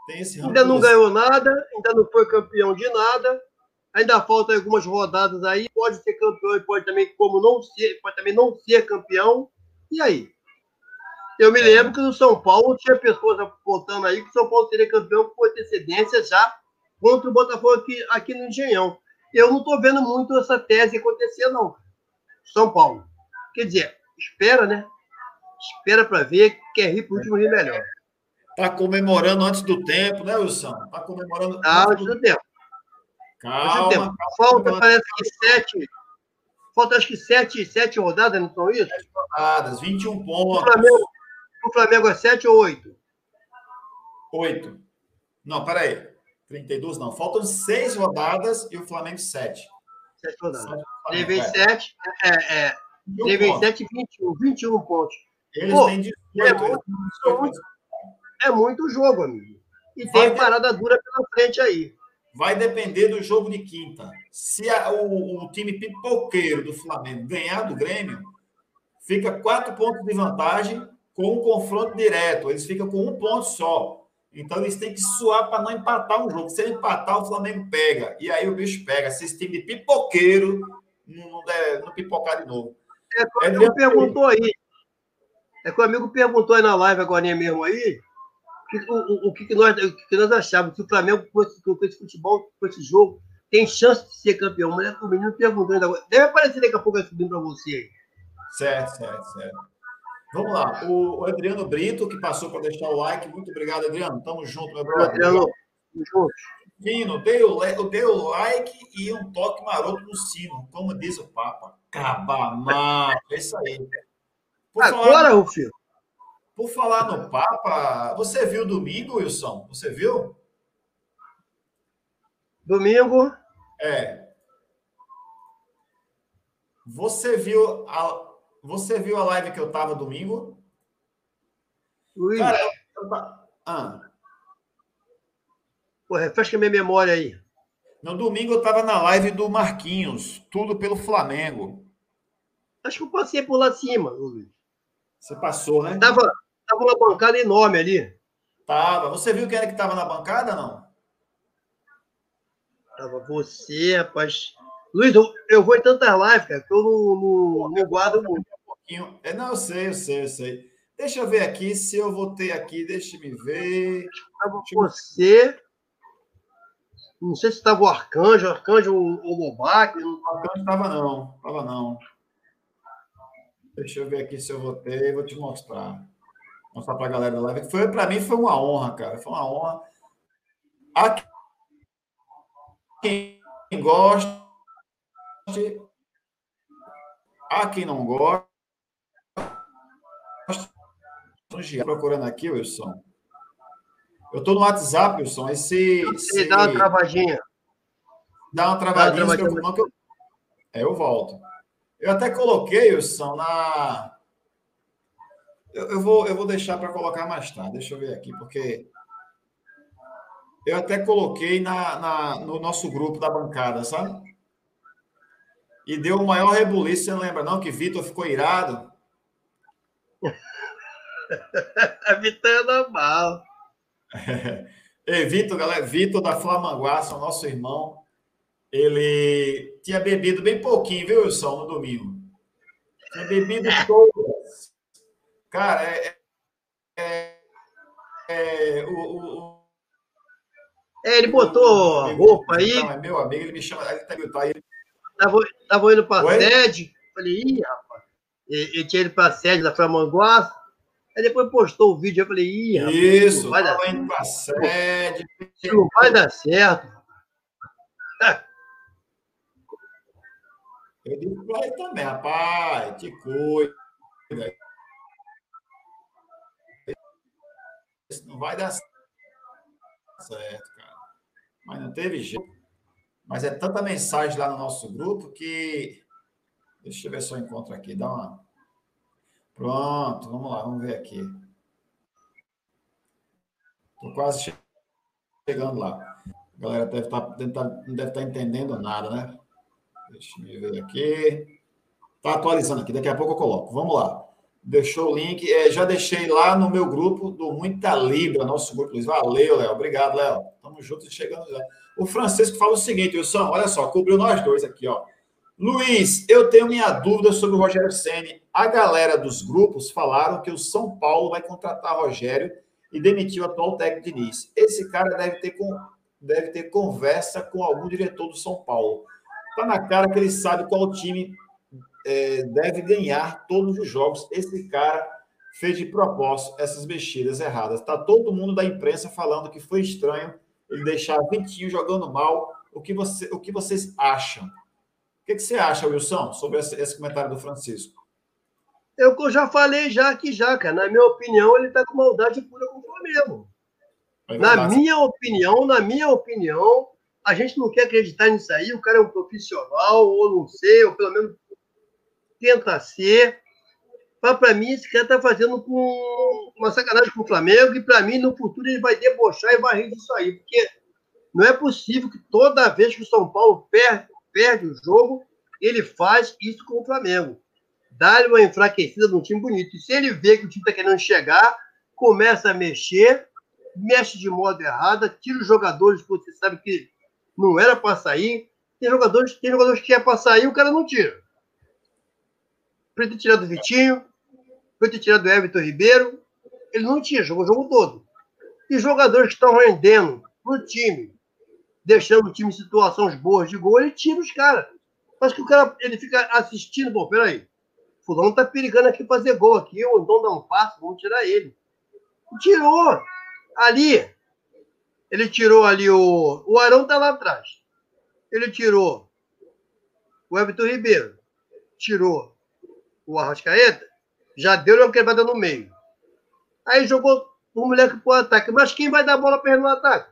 Tem esse ainda não ganhou nada, ainda não foi campeão de nada. Ainda faltam algumas rodadas aí. Pode ser campeão e pode também, como não ser, pode também não ser campeão. E aí? Eu me lembro que no São Paulo tinha pessoas apontando aí que o São Paulo seria campeão com antecedência já contra o Botafogo aqui, aqui no Engenhão. Eu não estou vendo muito essa tese acontecer, não. São Paulo. Quer dizer, espera, né? Espera para ver, quer rir para o último rir melhor. Está comemorando antes do tempo, né, Wilson? Está comemorando ah, antes do, do tempo. Calma, tempo. Falta, parece que sete. Falta acho que sete, sete rodadas, não são isso? Sete rodadas, 21 pontos. O Flamengo, o Flamengo é 7 ou 8? 8. Não, peraí. 32 não. Faltam 6 rodadas e o Flamengo 7. 7 rodadas. Levei 7. É, é. Levei 7 e 21. 21 pontos. Eles Pô, têm 18. É muito, 18. É muito jogo, amigo. E vai tem ter... parada dura pela frente aí. vai depender do jogo de quinta. Se a, o, o, time pipoqueiro do Flamengo ganhar do Grêmio, fica quatro pontos de vantagem com um confronto direto. Eles ficam com um ponto só. Então eles têm que suar para não empatar um jogo. Se ele empatar, o Flamengo pega. E aí o bicho pega. Se esse time pipoqueiro não, der, não pipocar de novo. É, o amigo perguntou aí. É que o amigo perguntou aí na live agora mesmo aí o, o, o, que, nós, o que nós achávamos, que o Flamengo, com esse, com esse futebol, com esse jogo, tem chance de ser campeão. Mas o menino perguntando agora. Deve aparecer daqui a pouco subindo para você aí. Certo, certo, certo. Vamos lá. O, Adriano Brito, que passou para deixar o like. Muito obrigado, Adriano. Tamo junto, meu brother. Adriano, tamo junto. Fino, dê o, dê o like e um toque maroto no sino, como diz o Papa. Cabamar. É isso aí. Por Agora, falar, filho. Por falar no Papa, você viu domingo, Wilson? Você viu? Domingo? É. Você viu a, você viu a live que eu tava domingo? Luiz. Cara, eu, ah. Pô, refresca minha memória aí. No domingo eu tava na live do Marquinhos, tudo pelo Flamengo. Acho que eu passei por lá de cima, Luiz. Você passou, né? Tava, tava uma bancada enorme ali. Tava. Você viu quem era que tava na bancada, não? Tava você, rapaz. Luiz, eu, eu vou em tantas lives, cara, que eu não, não, não guardo muito. Um pouquinho. É, não, eu sei, eu sei, eu sei. Deixa eu ver aqui se eu votei aqui, deixa me ver. Tava você. Não sei se estava o Arcanjo, Arcanjo ou o Lobac. O Arcanjo estava não, estava não. Deixa eu ver aqui se eu votei, vou te mostrar. Mostrar para a galera da live. Foi, para mim foi uma honra, cara. Foi uma honra. A quem gosta, a quem não gosta, procurando aqui, Wilson. Eu estou no WhatsApp, Wilson. Esse, esse... Dá uma travadinha. Dá uma travadinha. Dá uma travadinha. Eu... É, eu volto. Eu até coloquei, Wilson, na. Eu, eu, vou, eu vou deixar para colocar mais tarde. Deixa eu ver aqui, porque. Eu até coloquei na, na, no nosso grupo da bancada, sabe? E deu o maior rebuliço, você não lembra, não? Que Vitor ficou irado. A Vitor é normal. Ei, Vitor, galera, Vitor da Flamanguaça, nosso irmão, ele tinha bebido bem pouquinho, viu, Wilson, no domingo. Tinha bebido todas. Cara, é, é, é o, o, é, ele botou a roupa aí. Não, é meu amigo, ele me chama. Ele tá, tá, ele... Tava, tava indo para a sede. Falei, ih, rapaz. Ele, ele tinha ido para a sede da Flamanguaça. Aí depois postou o vídeo, eu falei, ih, rapaz, Isso, vai dar indo pra sede. Não vai dar certo. Eu digo para ele também, rapaz, te cuida. Não vai dar certo, cara. Mas não teve jeito. Mas é tanta mensagem lá no nosso grupo que. Deixa eu ver se eu encontro aqui. Dá uma. Pronto, vamos lá, vamos ver aqui. Estou quase chegando lá. A galera deve tá, estar, tá, não deve estar tá entendendo nada, né? Deixa eu ver aqui. Está atualizando aqui, daqui a pouco eu coloco. Vamos lá. Deixou o link. É, já deixei lá no meu grupo do Muita Libra, nosso grupo. Luiz. Valeu, Léo. Obrigado, Léo. Tamo juntos chegando já. O Francisco fala o seguinte, Wilson, olha só, cobriu nós dois aqui, ó. Luiz, eu tenho minha dúvida sobre o Rogério Ceni. A galera dos grupos falaram que o São Paulo vai contratar Rogério e demitir o atual técnico Diniz. Esse cara deve ter, com, deve ter conversa com algum diretor do São Paulo. Tá na cara que ele sabe qual time é, deve ganhar todos os jogos. Esse cara fez de propósito essas mexidas erradas. Tá todo mundo da imprensa falando que foi estranho ele deixar Vitinho jogando mal. O que, você, o que vocês acham? que, que você acha, Wilson, sobre esse, esse comentário do Francisco? Eu, eu já falei já aqui já, cara. Na minha opinião, ele está com maldade pura com o Flamengo. É na minha opinião, na minha opinião, a gente não quer acreditar nisso aí. O cara é um profissional, ou não sei, ou pelo menos tenta ser. Mas para mim, esse cara está fazendo com uma sacanagem com o Flamengo, e para mim, no futuro, ele vai debochar e vai rir disso aí. Porque Não é possível que toda vez que o São Paulo perde, perde o jogo, ele faz isso com o Flamengo. Dá-lhe uma enfraquecida num time bonito. E se ele vê que o time está querendo chegar, começa a mexer, mexe de modo errado, tira os jogadores, porque você sabe que não era para sair. Tem jogadores, tem jogadores que é para sair, o cara não tira. Podia ter tirado o Vitinho, podia ter tirado o Everton Ribeiro. Ele não tinha, jogou o jogo todo. E jogadores que estão rendendo no time, deixando o time em situações boas de gol, ele tira os caras. Mas que o cara ele fica assistindo, pô, peraí. Fulano tá perigando aqui fazer gol aqui, ou então dá um passo, vamos tirar ele. E tirou. Ali. Ele tirou ali o. O Arão tá lá atrás. Ele tirou o Everton Ribeiro. Tirou o Arrascaeta. Já deu uma quebrada no meio. Aí jogou o moleque pro ataque. Mas quem vai dar bola para ele no ataque?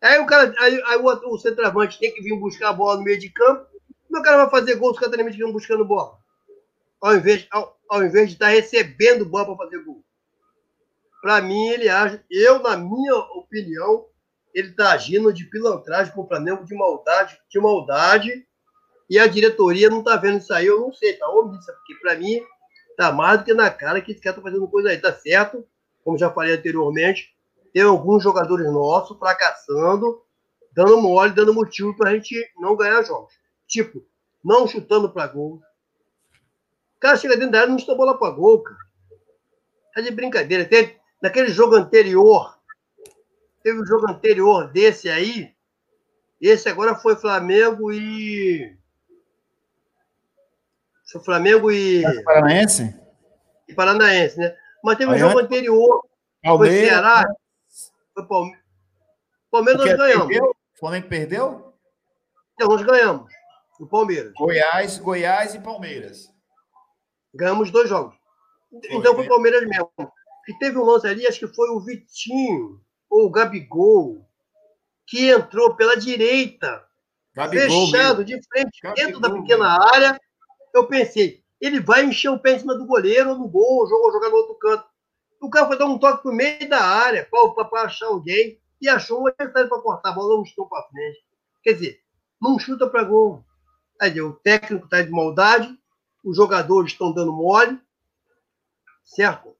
Aí o cara, aí, aí o, o, centroavante tem que vir buscar a bola no meio de campo. Como o cara vai fazer gol se o cara vem buscando bola? Ao invés, ao, ao invés de estar tá recebendo bola para fazer gol. Para mim, ele age, eu, na minha opinião, ele está agindo de pilantragem com o Flamengo, de maldade, de maldade, e a diretoria não está vendo isso aí, eu não sei, tá omissa, porque para mim tá mais do que na cara que esse cara tá fazendo coisa aí, tá certo? Como já falei anteriormente, tem alguns jogadores nossos fracassando, dando mole, dando motivo para a gente não ganhar jogos. Tipo, não chutando para gol. O cara chega dentro da área e não chuta bola para gol, cara. Tá de brincadeira. Teve, naquele jogo anterior, teve um jogo anterior desse aí. Esse agora foi Flamengo e. Foi Flamengo e. Paranaense? E Paranaense, né? Mas teve um jogo anterior. Palmeiras. Foi Ceará. Foi Palmeiras. Palmeiras nós ganhamos. Perdeu? O Flamengo perdeu? Então, nós ganhamos. O Palmeiras. Goiás, Goiás e Palmeiras. Ganhamos dois jogos. Foi, então foi o Palmeiras mesmo. E teve um lance ali, acho que foi o Vitinho ou o Gabigol, que entrou pela direita, Gabigol, fechado, de frente, Gabigol, dentro da pequena área. Eu pensei, ele vai encher o pé em cima do goleiro ou no gol, ou jogar no outro canto. O cara foi dar um toque pro meio da área para achar alguém e achou um adversário para cortar a bola, não chutou para frente. Quer dizer, não chuta para gol. Aí, o técnico está de maldade, os jogadores estão dando mole, certo?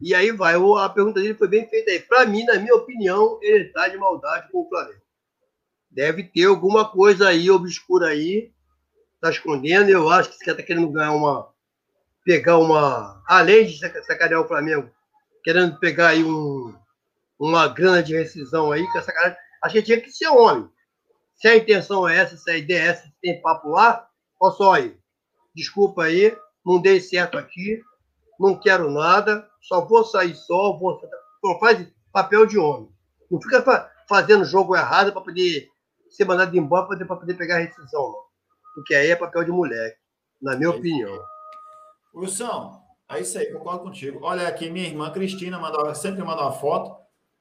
E aí vai, a pergunta dele foi bem feita aí. Para mim, na minha opinião, ele está de maldade com o Flamengo. Deve ter alguma coisa aí obscura aí, está escondendo. Eu acho que cara está querendo ganhar uma. pegar uma. Além de sacanear o Flamengo, querendo pegar aí um, uma grana de rescisão aí, que essa cara. Acho que tinha que ser homem. Se a intenção é essa, se a ideia é essa, se tem papo lá, olha só aí. Desculpa aí, não dei certo aqui, não quero nada, só vou sair só, vou. Não faz papel de homem. Não fica fa fazendo jogo errado para poder ser mandado embora para poder, poder pegar a rescisão, não. Porque aí é papel de moleque, na minha é opinião. Wilson, é isso aí, concordo contigo. Olha aqui, minha irmã Cristina mandou, sempre manda uma foto,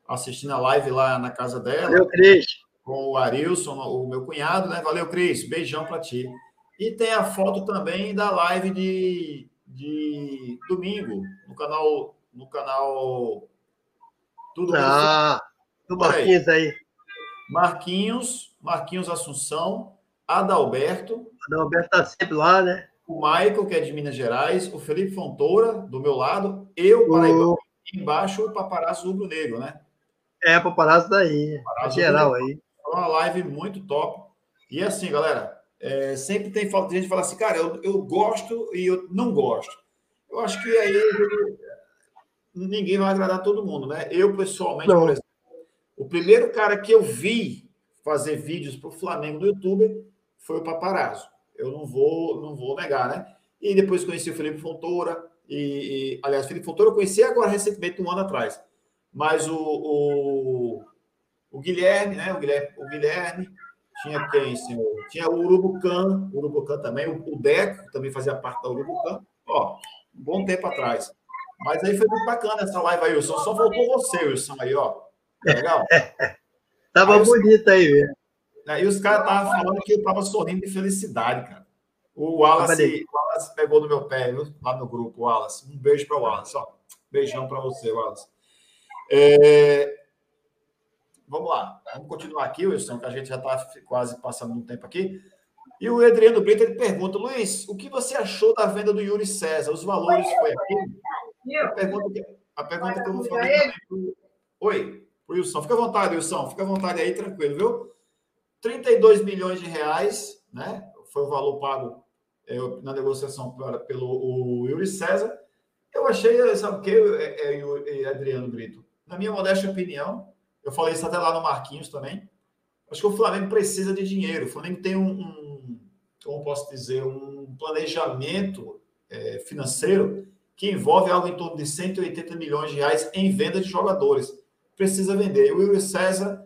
assistindo a live lá na casa dela. Valeu, Cris. Com o Arilson, o meu cunhado, né? Valeu, Cris. Beijão para ti. E tem a foto também da live de, de domingo, no canal. No canal. Tudo Ah, do Marquinhos aí. Marquinhos, Marquinhos Assunção, Adalberto. Adalberto tá sempre lá, né? o Michael, que é de Minas Gerais, o Felipe Fontoura, do meu lado, eu, Paraíba, embaixo o paparazzo rubro-negro, né? É, paparazzo daí, paparazzo geral aí. Foi uma live muito top. E assim, galera, é, sempre tem gente que fala assim, cara, eu, eu gosto e eu não gosto. Eu acho que aí ninguém vai agradar todo mundo, né? Eu, pessoalmente, não. por exemplo, o primeiro cara que eu vi fazer vídeos para o Flamengo no YouTube foi o paparazzo eu não vou, não vou negar, né? E depois conheci o Felipe Fontoura, e, e aliás, Felipe Fontoura eu conheci agora recentemente, um ano atrás. Mas o, o, o Guilherme, né? O Guilherme, o Guilherme tinha quem, senhor? Tinha o Urubucan, o Urubucan também, o, o Deco também fazia parte da Urubucan, ó, um bom tempo atrás. Mas aí foi muito bacana essa live aí, Wilson. Só voltou você, Wilson, aí, ó. Legal? Tava aí, bonito aí, velho. Aí os caras estavam falando que eu estava sorrindo de felicidade, cara. O Wallace, o Wallace pegou no meu pé, viu? lá no grupo, Wallace. Um beijo para o Wallace. Ó. Beijão para você, Wallace. É... vamos lá. Vamos continuar aqui, Wilson, que a gente já está quase passando um tempo aqui. E o Adriano Brito ele pergunta, Luiz, o que você achou da venda do Yuri César? Os valores foi aqui? A pergunta que, a pergunta que eu vou fazer. Oi, Wilson, fica à vontade, Wilson, fica à vontade aí, tranquilo, viu? 32 milhões de reais, né? Foi o valor pago é, na negociação para, pelo o Yuri César. Eu achei, sabe o que, é, é, é, Adriano Brito? Na minha modesta opinião, eu falei isso até lá no Marquinhos também. Acho que o Flamengo precisa de dinheiro. O Flamengo tem um, um como posso dizer, um planejamento é, financeiro que envolve algo em torno de 180 milhões de reais em venda de jogadores. Precisa vender. O Yuri César,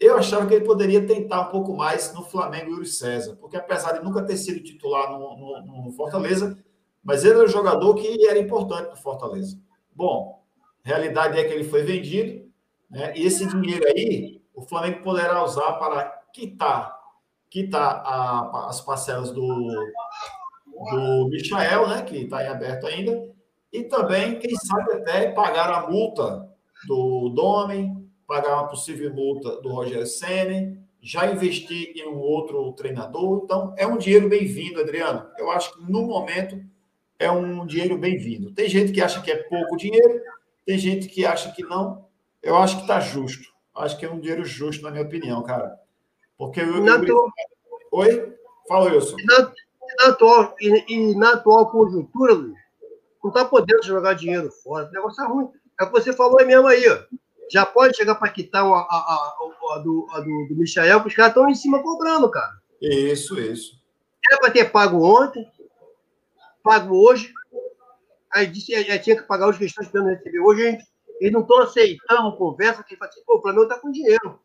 eu achava que ele poderia tentar um pouco mais no Flamengo, o Yuri César, porque apesar de nunca ter sido titular no, no, no Fortaleza, mas ele era um jogador que era importante no Fortaleza. Bom, realidade é que ele foi vendido, né? E esse dinheiro aí, o Flamengo poderá usar para quitar, quitar a, as parcelas do, do Michael, né? Que está em aberto ainda, e também, quem sabe, até pagar a multa do Domen, pagar uma possível multa do Roger Senna, já investir em um outro treinador. Então, é um dinheiro bem-vindo, Adriano. Eu acho que no momento é um dinheiro bem-vindo. Tem gente que acha que é pouco dinheiro, tem gente que acha que não. Eu acho que está justo. Acho que é um dinheiro justo, na minha opinião, cara. Porque eu. Na eu... Oi? Fala, Wilson. E na, na, atual, e, e, na atual conjuntura, Luiz, não está podendo jogar dinheiro fora. O negócio é ruim. É o que você falou mesmo aí, ó. Já pode chegar para quitar a, a, a, a, do, a do, do Michael, que os caras estão em cima cobrando, cara. Isso, isso. Era para ter pago ontem, pago hoje. Aí disse já tinha que pagar os que estão esperando receber hoje. Gente, eles não estão aceitando conversa que fala assim, o Flamengo está com dinheiro.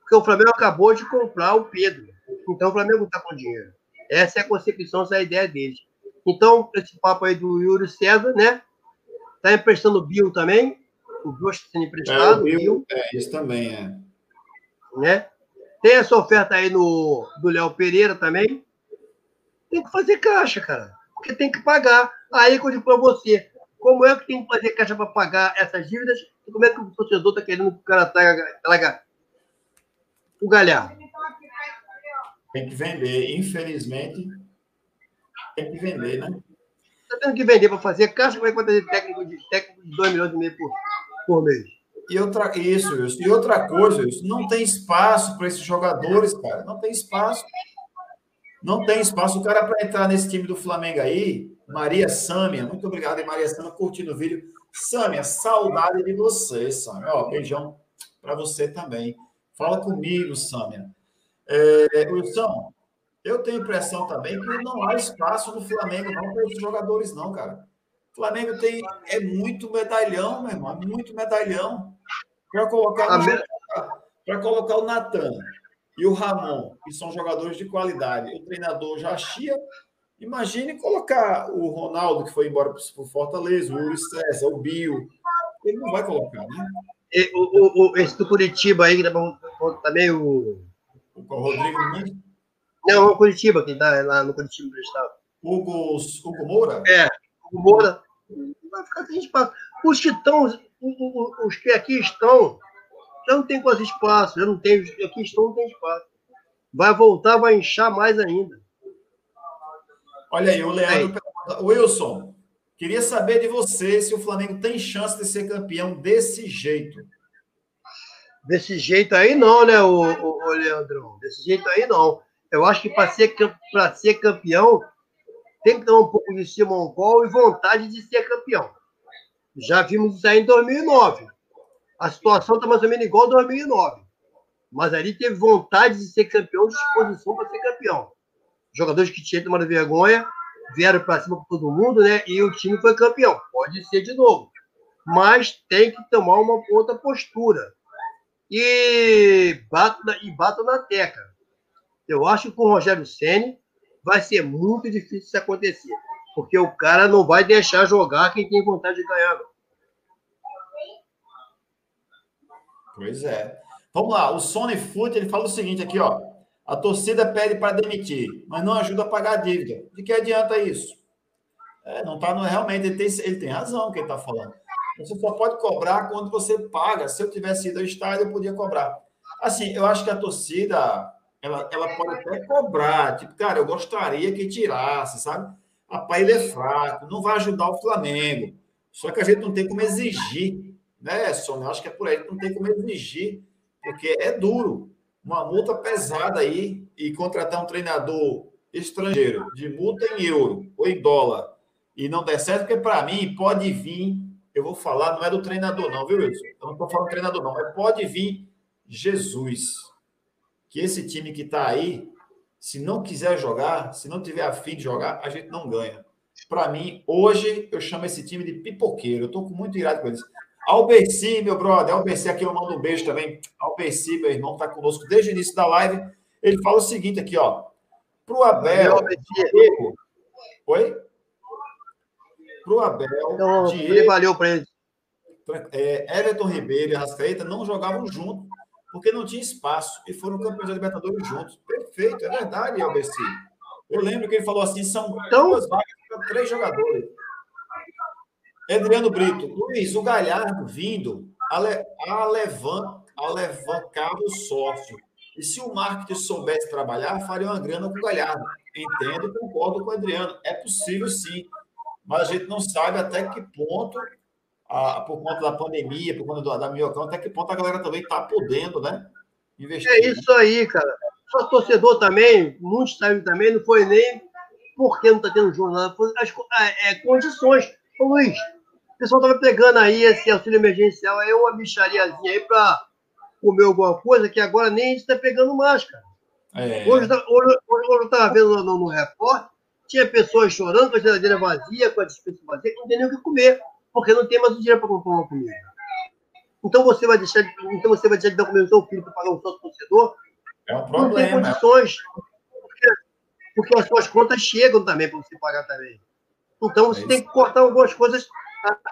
Porque o Flamengo acabou de comprar o Pedro. Então o Flamengo está com dinheiro. Essa é a concepção, essa é a ideia deles. Então, esse papo aí do Yuri César, né? Está emprestando o Bill também. O Bill está sendo emprestado. É, o é, isso também é. Né? Tem essa oferta aí no, do Léo Pereira também. Tem que fazer caixa, cara porque tem que pagar. Aí que eu digo para você, como é que tem que fazer caixa para pagar essas dívidas? E como é que o torcedor está querendo que o cara traga o galhardo? Tem que vender, infelizmente. Tem que vender, né? Está tendo que vender para fazer caixa, como é que vai ter técnico de, técnico de 2 milhões e meio por, por mês? E outra, isso. E outra coisa, não tem espaço para esses jogadores, cara. Não tem espaço. Não tem espaço. O cara para entrar nesse time do Flamengo aí, Maria Sâmia, muito obrigado, Maria Sâmia, curtindo o vídeo. Sâmia, saudade de você, Sâmia. Ó, beijão para você também. Fala comigo, Sâmia. É, Wilson, eu tenho impressão também que não há espaço no Flamengo não para esses jogadores, não, cara. O Flamengo tem é muito medalhão, meu irmão, é muito medalhão. Para colocar, para colocar o Natan, e o Ramon, que são jogadores de qualidade, o treinador já chia. Imagine colocar o Ronaldo, que foi embora para o Fortaleza, o Yuri César, o Bill. Ele não vai colocar, né? E, o, o, esse do Curitiba aí, também o. O Rodrigo Mendes? Não, o Curitiba, que está lá no Curitiba emprestado. Hugo, Hugo Moura? É, Hugo Moura. Vai ficar sem espaço. Os que estão, os que aqui estão, já não tem quase espaço, já não tem. Aqui estão, não tem espaço. Vai voltar, vai inchar mais ainda. Olha aí, o Leandro Wilson, queria saber de você se o Flamengo tem chance de ser campeão desse jeito. Desse jeito aí não, né, o, o, o Leandrão? Desse jeito aí não. Eu acho que para ser, ser campeão tem que ter um pouco de Simon Paul e vontade de ser campeão. Já vimos isso aí em 2009 a situação está mais ou menos igual a 2009. Mas ali teve vontade de ser campeão, disposição para ser campeão. Jogadores que tinham tomado vergonha, vieram para cima com todo mundo, né? E o time foi campeão. Pode ser de novo. Mas tem que tomar uma outra postura. E bato na, e bato na teca. Eu acho que com o Rogério Senni vai ser muito difícil isso acontecer. Porque o cara não vai deixar jogar quem tem vontade de ganhar. Não. Pois é. Vamos lá, o Sony Foot ele fala o seguinte aqui, ó. A torcida pede para demitir, mas não ajuda a pagar a dívida. De que adianta isso? É, não tá no, realmente ele tem, ele tem razão que ele está falando. Você só pode cobrar quando você paga. Se eu tivesse ido ao estádio, eu podia cobrar. Assim, eu acho que a torcida ela, ela pode até cobrar. Tipo, cara, eu gostaria que tirasse, sabe? Rapaz, ele é fraco, não vai ajudar o Flamengo. Só que a gente não tem como exigir, né, Sônia? Acho que é por aí, não tem como exigir, porque é duro. Uma multa pesada aí e contratar um treinador estrangeiro de multa em euro ou em dólar e não der certo, porque para mim pode vir, eu vou falar, não é do treinador, não, viu, Wilson? Eu não estou falando do treinador, não, mas pode vir Jesus. Que esse time que está aí, se não quiser jogar, se não tiver afim de jogar, a gente não ganha. Para mim, hoje, eu chamo esse time de pipoqueiro. Eu estou com muito irado com eles. Alberci, meu brother, Alberci aqui eu mando um beijo também. Alberci, meu irmão, está conosco desde o início da live. Ele fala o seguinte aqui, ó. Para o Abel. Diego, Oi? Para o Abel. Então, Diego, valeu para ele. É, Everton Ribeiro e Rascaeta não jogavam juntos porque não tinha espaço e foram campeões da Libertadores juntos. Perfeito, é verdade, Alberci. Eu lembro que ele falou assim: são então... duas vagas para três jogadores. Adriano Brito, Luiz, o Galhardo vindo alavancar o sócio. E se o marketing soubesse trabalhar, faria uma grana com o Galhardo. Entendo e concordo com o Adriano. É possível sim, mas a gente não sabe até que ponto, a, por conta da pandemia, por conta da minhocão, até que ponto a galera também está podendo, né? Investir. É isso aí, cara. Só torcedor também, muitos sabem também, não foi nem porque não está tendo jornal, foi as é, é, condições. Ô, Luiz, o pessoal estava pegando aí esse auxílio emergencial, aí uma bichariazinha aí para comer alguma coisa que agora nem a gente está pegando mais, cara. É. Hoje, hoje, hoje, eu estava vendo no, no repórter, tinha pessoas chorando com a geladeira vazia, com a dispensa vazia, que não tem nem o que comer, porque não tem mais o dinheiro para comprar uma comida. Então você vai deixar de, então você vai deixar de dar comida ao seu filho para pagar um sócio torcedor? É um problema. Não tem condições. Porque, porque as suas contas chegam também para você pagar também. Então você é tem que cortar algumas coisas.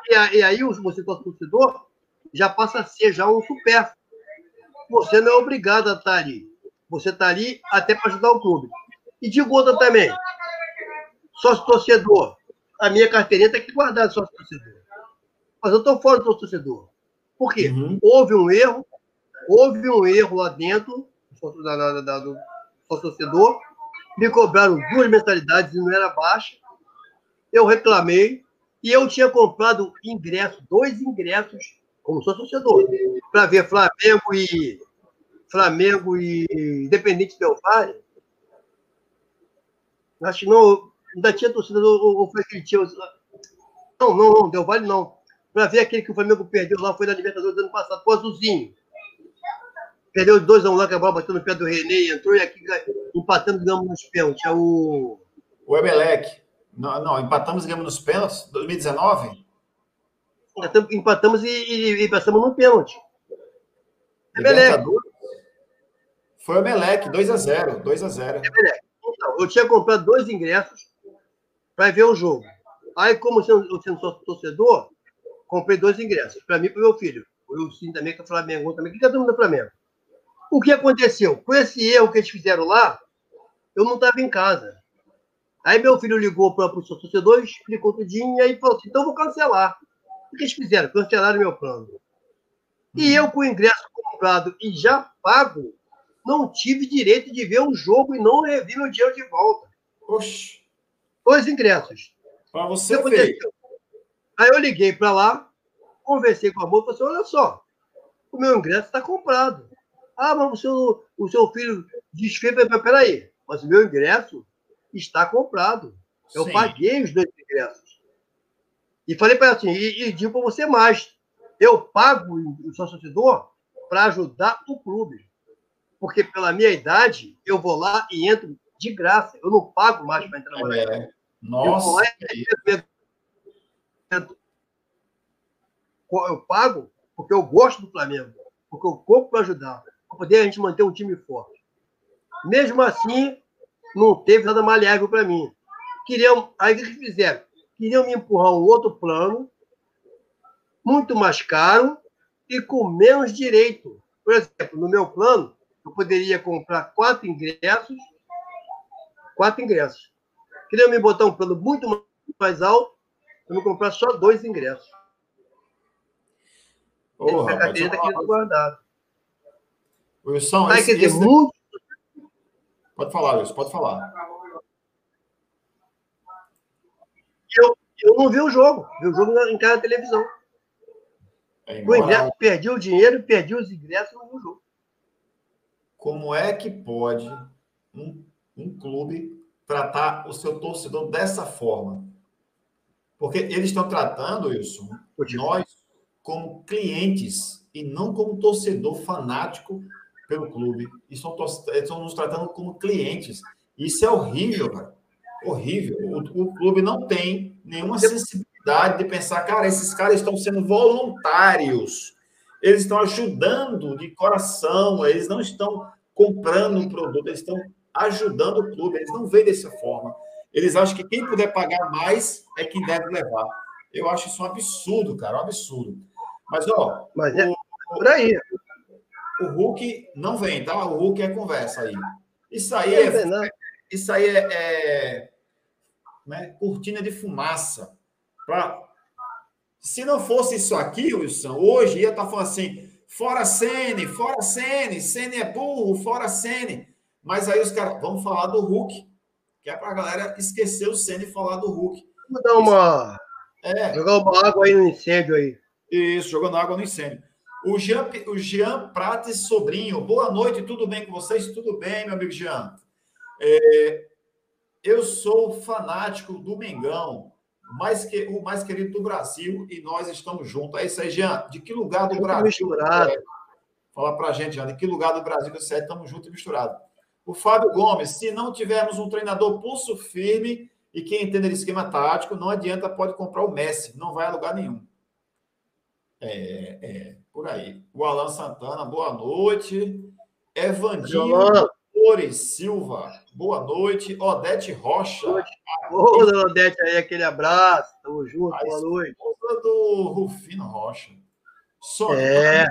E, aí o você torcedor já passa a ser já um supérfluo você não é obrigado a estar ali. Você está ali até para ajudar o clube. E digo outra também. Sócio torcedor. A minha carteirinha tem que guardar sócio torcedor. Mas eu estou fora do torcedor. Por quê? Uhum. Houve um erro, houve um erro lá dentro da, da, da, do torcedor. Me cobraram duas mensalidades e não era baixa. Eu reclamei. E eu tinha comprado ingresso, dois ingressos como sou torcedor, para ver Flamengo e Flamengo e Independente Del Valle. Acho que não, ainda tinha torcida ou foi aquele tio. Não, não, não, Del não. Para ver aquele que o Flamengo perdeu lá, foi na Libertadores do ano passado, com o Azulzinho. Perdeu 2 a 1 um lá, que a bola bateu no pé do René, entrou e aqui empatando, ganhamos nos pênaltis. É o. O Emelec. Não, não, empatamos e ganhamos nos pênaltis, 2019? empatamos e, e, e passamos no pênalti. Emelec. Foi o Emelec, 2x0. 2x0. Então, eu tinha comprado dois ingressos para ver o jogo. Aí, como eu sendo só torcedor, comprei dois ingressos. Para mim e para meu filho. O Wilson também, que é Flamengo também, que é do Flamengo. O que aconteceu? Com esse erro que eles fizeram lá, eu não estava em casa. Aí meu filho ligou para o torcedor, explicou tudinho, e aí falou assim, então vou cancelar. O que eles fizeram? Cancelaram meu plano. E eu, com o ingresso comprado e já pago, não tive direito de ver o jogo e não revi meu dinheiro de volta. Oxi. Dois ingressos. Para você ver. Aí eu liguei para lá, conversei com a moça e falei olha só, o meu ingresso está comprado. Ah, mas o seu, o seu filho desfez. Peraí, mas o meu ingresso está comprado. Eu Sim. paguei os dois ingressos. E falei para ela assim, e, e digo para você mais, eu pago o sócio torcedor para ajudar o clube. Porque pela minha idade, eu vou lá e entro de graça. Eu não pago mais para entrar no é. Nossa! Eu, eu pago porque eu gosto do Flamengo, porque eu compro para ajudar, para poder a gente manter um time forte. Mesmo assim, não teve nada maleável para mim. Queriam, aí o que fizeram? queriam me empurrar um outro plano, muito mais caro e com menos direito. Por exemplo, no meu plano, eu poderia comprar quatro ingressos, quatro ingressos. Queriam me botar um plano muito mais alto, eu me comprar só dois ingressos. Oh, a carteira está aqui guardado. Wilson, Vai esse, esse... muito... Pode falar, Wilson, pode falar. Eu, eu não vi o jogo. Vi o jogo em cada televisão. É, o ingresso, perdi o dinheiro, perdi os ingressos no jogo. Como é que pode um, um clube tratar o seu torcedor dessa forma? Porque eles estão tratando, Wilson, nós como clientes e não como torcedor fanático pelo clube. E estão, estão nos tratando como clientes. Isso é horrível, cara. Horrível. O, o clube não tem nenhuma sensibilidade de pensar, cara, esses caras estão sendo voluntários. Eles estão ajudando de coração, eles não estão comprando um produto, eles estão ajudando o clube, eles não veem dessa forma. Eles acham que quem puder pagar mais é quem deve levar. Eu acho isso um absurdo, cara, um absurdo. Mas, ó. Mas é o, por aí. O Hulk não vem, tá? O Hulk é conversa aí. Isso aí é. Isso aí é, é né, cortina de fumaça. Pra, se não fosse isso aqui, Wilson, hoje ia estar tá falando assim: fora Sene, fora Sene, Sene é burro, fora Sene. Mas aí os caras, vamos falar do Hulk, que é para a galera esquecer o Sene e falar do Hulk. Vamos dar uma. É. Jogar uma água aí no incêndio aí. Isso, jogando água no incêndio. O Jean, o Jean Prates Sobrinho, boa noite, tudo bem com vocês? Tudo bem, meu amigo Jean? É, eu sou fanático do Mengão, mais que, o mais querido do Brasil, e nós estamos juntos. É isso aí, Jean. De que lugar do Brasil? Misturado. É? Fala pra gente, Jean, de que lugar do Brasil você é? Estamos juntos e misturados. O Fábio Gomes, se não tivermos um treinador pulso firme e quem entende de esquema tático, não adianta, pode comprar o Messi, não vai a lugar nenhum. É, é, por aí. O Alan Santana, boa noite. Evandinho Flores Silva, boa noite. Odete Rocha. Ô, Odete aí, aquele abraço. Tamo junto, boa noite. do Rufino Rocha. Só é.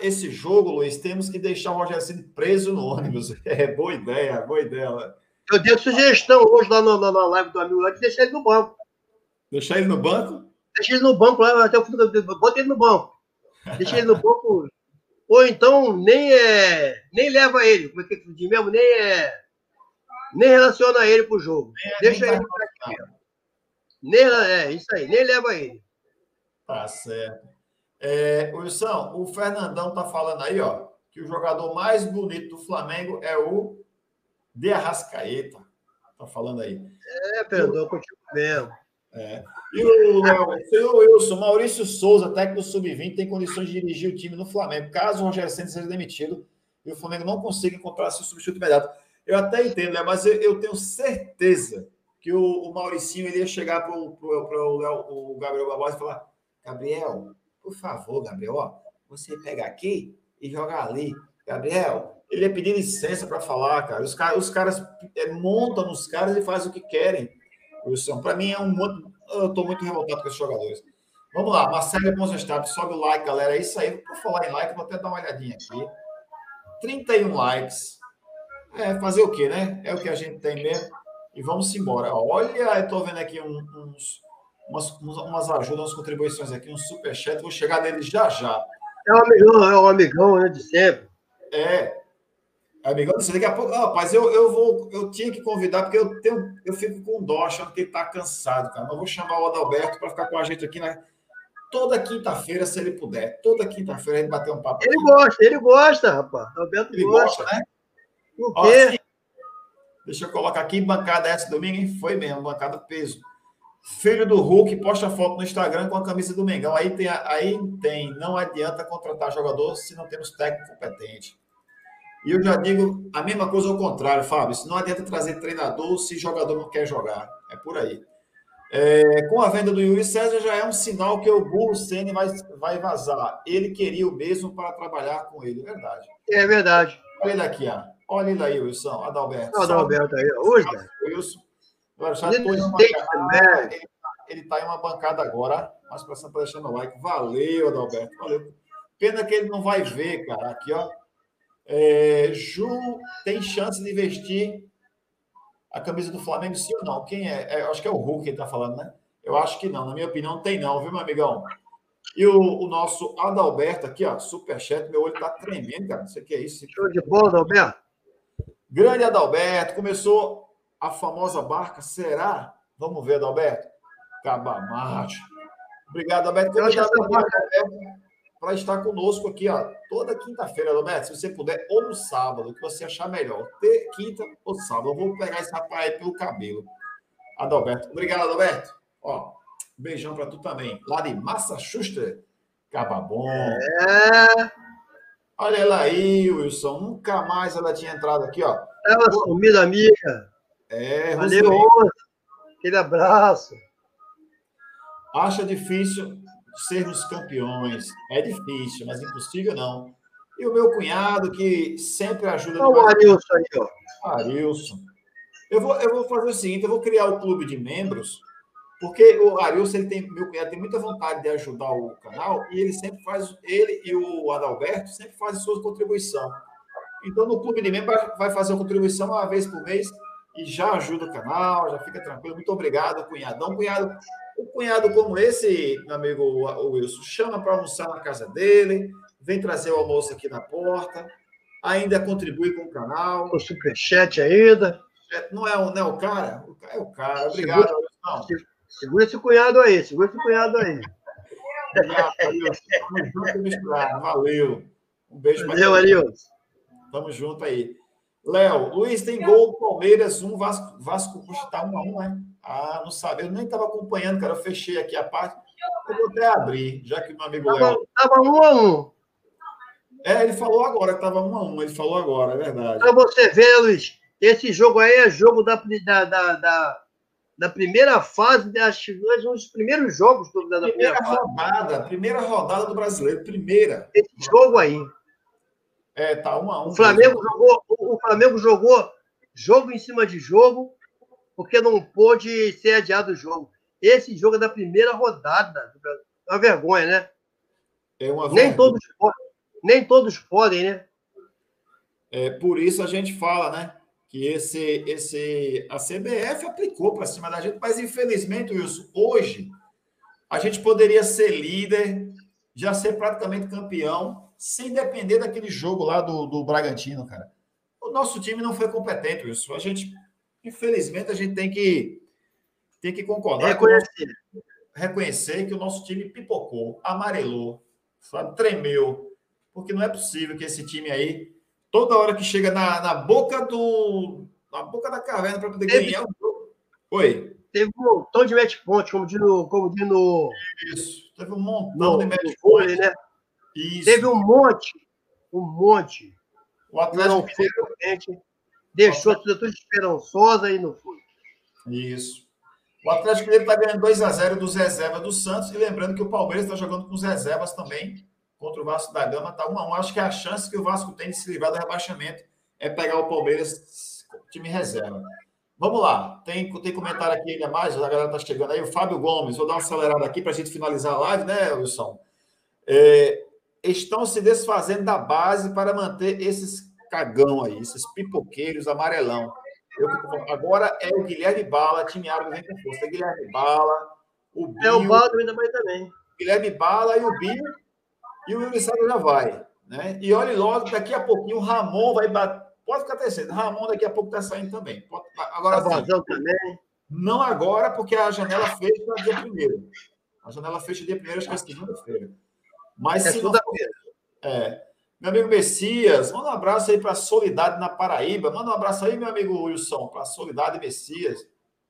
esse jogo, Luiz, temos que deixar o Rogério Ceni preso no ônibus. É boa ideia, boa ideia. Eu dei sugestão hoje lá no, na live do amigo lá de deixar ele no banco. Deixar ele no banco? Deixa ele no banco lá, até o fim do. Bota ele no banco. Deixa ele no banco. Ou então nem é. Nem leva ele, como é que de mesmo? Nem é. Nem relaciona ele pro jogo. É, Deixa ele tá aqui. Nem, é, isso aí, nem leva ele. Tá certo. É, Wilson, o Fernandão tá falando aí, ó, que o jogador mais bonito do Flamengo é o De Arrascaeta. Tá falando aí. É, Fernandão, contigo mesmo. É. E o, o Wilson, Maurício Souza, técnico sub-20, tem condições de dirigir o time no Flamengo. Caso o Rogério Santos seja demitido e o Flamengo não consiga encontrar seu substituto imediato. Eu até entendo, né? mas eu, eu tenho certeza que o, o Mauricinho ele ia chegar para o Gabriel Barbosa e falar: Gabriel, por favor, Gabriel, ó, você pega aqui e joga ali. Gabriel, ele ia pedir licença para falar, cara. Os, cara, os caras é, montam nos caras e fazem o que querem. Wilson. Para mim é um muito. Eu estou muito revoltado com esses jogadores. Vamos lá, Marcelo Ponzestab, sobe o like, galera. É isso aí. Por falar em like, vou até dar uma olhadinha aqui. 31 likes. É, fazer o quê, né? É o que a gente tem mesmo. E vamos embora. Olha, eu estou vendo aqui uns, umas, umas ajudas, umas contribuições aqui, um superchat. Vou chegar nele já já. É um amigão, é um amigão, né, de sempre. É, Amigão, daqui a pouco, rapaz, eu, eu vou, eu tinha que convidar, porque eu tenho, eu fico com dó, achando que ele tá cansado, cara. Mas vou chamar o Adalberto para ficar com a gente aqui na, toda quinta-feira, se ele puder. Toda quinta-feira ele bater um papo. Ele aqui. gosta, ele gosta, rapaz. Adalberto ele gosta, gosta né? Por quê? Ó, assim, deixa eu colocar aqui, bancada essa domingo, hein? Foi mesmo, bancada peso. Filho do Hulk posta foto no Instagram com a camisa do Mengão. Aí tem, aí tem, não adianta contratar jogador se não temos técnico competente. E eu já digo a mesma coisa ao contrário, Fábio. Se não adianta trazer treinador se jogador não quer jogar. É por aí. É, com a venda do Yuri César já é um sinal que o Burro Senna vai, vai vazar. Ele queria o mesmo para trabalhar com ele. Verdade. É verdade. Olha ele aqui, ó. Olha ele aí, Wilson. Adalberto. Adalberto aí, hoje. Wilson. Agora, já ele, bancada, ele, ele tá em uma bancada agora. Mas para deixando o like. Valeu, Adalberto. Valeu. Pena que ele não vai ver, cara. Aqui, ó. É, Ju tem chance de vestir a camisa do Flamengo, sim ou não? Quem é? é acho que é o Hulk que ele está falando, né? Eu acho que não. Na minha opinião, tem não, viu, meu amigão? E o, o, nosso Adalberto aqui, ó, superchat, meu olho tá tremendo, cara. Não sei o que é isso. Show de bola, Adalberto. Grande Adalberto, começou a famosa barca, será? Vamos ver, Adalberto. Cabamacho. Obrigado, Adalberto. Para estar conosco aqui, ó, toda quinta-feira, Adalberto, se você puder, ou no sábado, o que você achar melhor. Ter quinta ou sábado. Eu vou pegar esse rapaz aí pelo cabelo. Adalberto. Obrigado, Adalberto. Ó, beijão para tu também. Lá de Massachusetts. Cababom. É. Olha ela aí, Wilson. Nunca mais ela tinha entrado aqui, ó. Ela sumida, amiga. É, Valeu, Aquele abraço. Acha difícil sermos campeões. É difícil, mas impossível não. E o meu cunhado, que sempre ajuda. Olha o Arilson aí, ó. Arilson. Eu vou, eu vou fazer o seguinte: eu vou criar o clube de membros, porque o Arilson, ele tem, meu cunhado, tem muita vontade de ajudar o canal, e ele sempre faz, ele e o Adalberto sempre fazem sua contribuição. Então, no clube de membros, vai fazer a contribuição uma vez por mês e já ajuda o canal, já fica tranquilo. Muito obrigado, cunhadão. Cunhado, um cunhado como esse, meu amigo Wilson, chama para almoçar na casa dele, vem trazer o almoço aqui na porta, ainda contribui com o canal. O superchat ainda. É, não é, o, não é o cara? É o cara. Obrigado, segura, segura esse cunhado aí, segura esse cunhado aí. Valeu. Um beijo Valeu. Tamo junto aí. Léo, Luiz tem gol Palmeiras, um Vasco, Vasco está um a um, né? Ah, não sabe. Eu nem estava acompanhando, cara. Eu fechei aqui a parte. Eu vou até abrir, já que meu amigo Léo. Estava um a um. É, ele falou agora que estava um a um. Ele falou agora, é verdade. Para você ver, Luiz, esse jogo aí é jogo da, da, da, da, da primeira fase, acho que um dos primeiros jogos do, da, da primeira, primeira rodada, primeira rodada do brasileiro, primeira. Esse jogo aí. É, tá um a um. O Flamengo jogou, Flamengo jogou jogo em cima de jogo, porque não pôde ser adiado o jogo. Esse jogo é da primeira rodada. É uma vergonha, né? É uma vergonha. Nem todos, nem todos podem, né? É, por isso a gente fala, né? Que esse, esse, a CBF aplicou para cima da gente, mas infelizmente, Wilson, hoje a gente poderia ser líder, já ser praticamente campeão, sem depender daquele jogo lá do, do Bragantino, cara. O nosso time não foi competente, isso. A gente, infelizmente, a gente tem que tem que concordar. Reconhecer. Que reconhecer que o nosso time pipocou, amarelou, sabe, tremeu. Porque não é possível que esse time aí, toda hora que chega na, na boca do. na boca da caverna para poder Teve... ganhar o jogo. Oi. Teve um montão de match point, como diz no. Como diz no... Isso. Teve um montão no, de match point. Né? Isso. Teve um monte, um monte. O Atlético frente, deixou tudo, tudo esperançosa e não foi. Isso. O Atlético Mineiro está ganhando 2 a 0 dos reservas do Santos. E lembrando que o Palmeiras está jogando com os reservas também contra o Vasco da Gama. Está 1 a 1 Acho que a chance que o Vasco tem de se livrar do rebaixamento é pegar o Palmeiras time reserva. Vamos lá. Tem, tem comentário aqui ainda mais. A galera está chegando aí. O Fábio Gomes. Vou dar uma acelerada aqui para a gente finalizar a live, né, Wilson? É, estão se desfazendo da base para manter esses cagão aí, esses pipoqueiros amarelão. Eu, agora é o Guilherme Bala, time árabe vem com força. É Guilherme Bala, o Bio, É o Bala ainda vai também. Guilherme Bala e o Bio, e o Yuri já vai. Né? E olhe logo, daqui a pouquinho o Ramon vai bater. Pode ficar terceiro. Ramon daqui a pouco está saindo também. Pode... Agora tá sim. também. Não agora, porque a janela fecha dia primeiro. A janela fecha dia primeiro, acho que é segunda-feira. Mas é se não é. Meu amigo Messias, manda um abraço aí para a Solidade na Paraíba. Manda um abraço aí, meu amigo Wilson, para a Solidade Messias.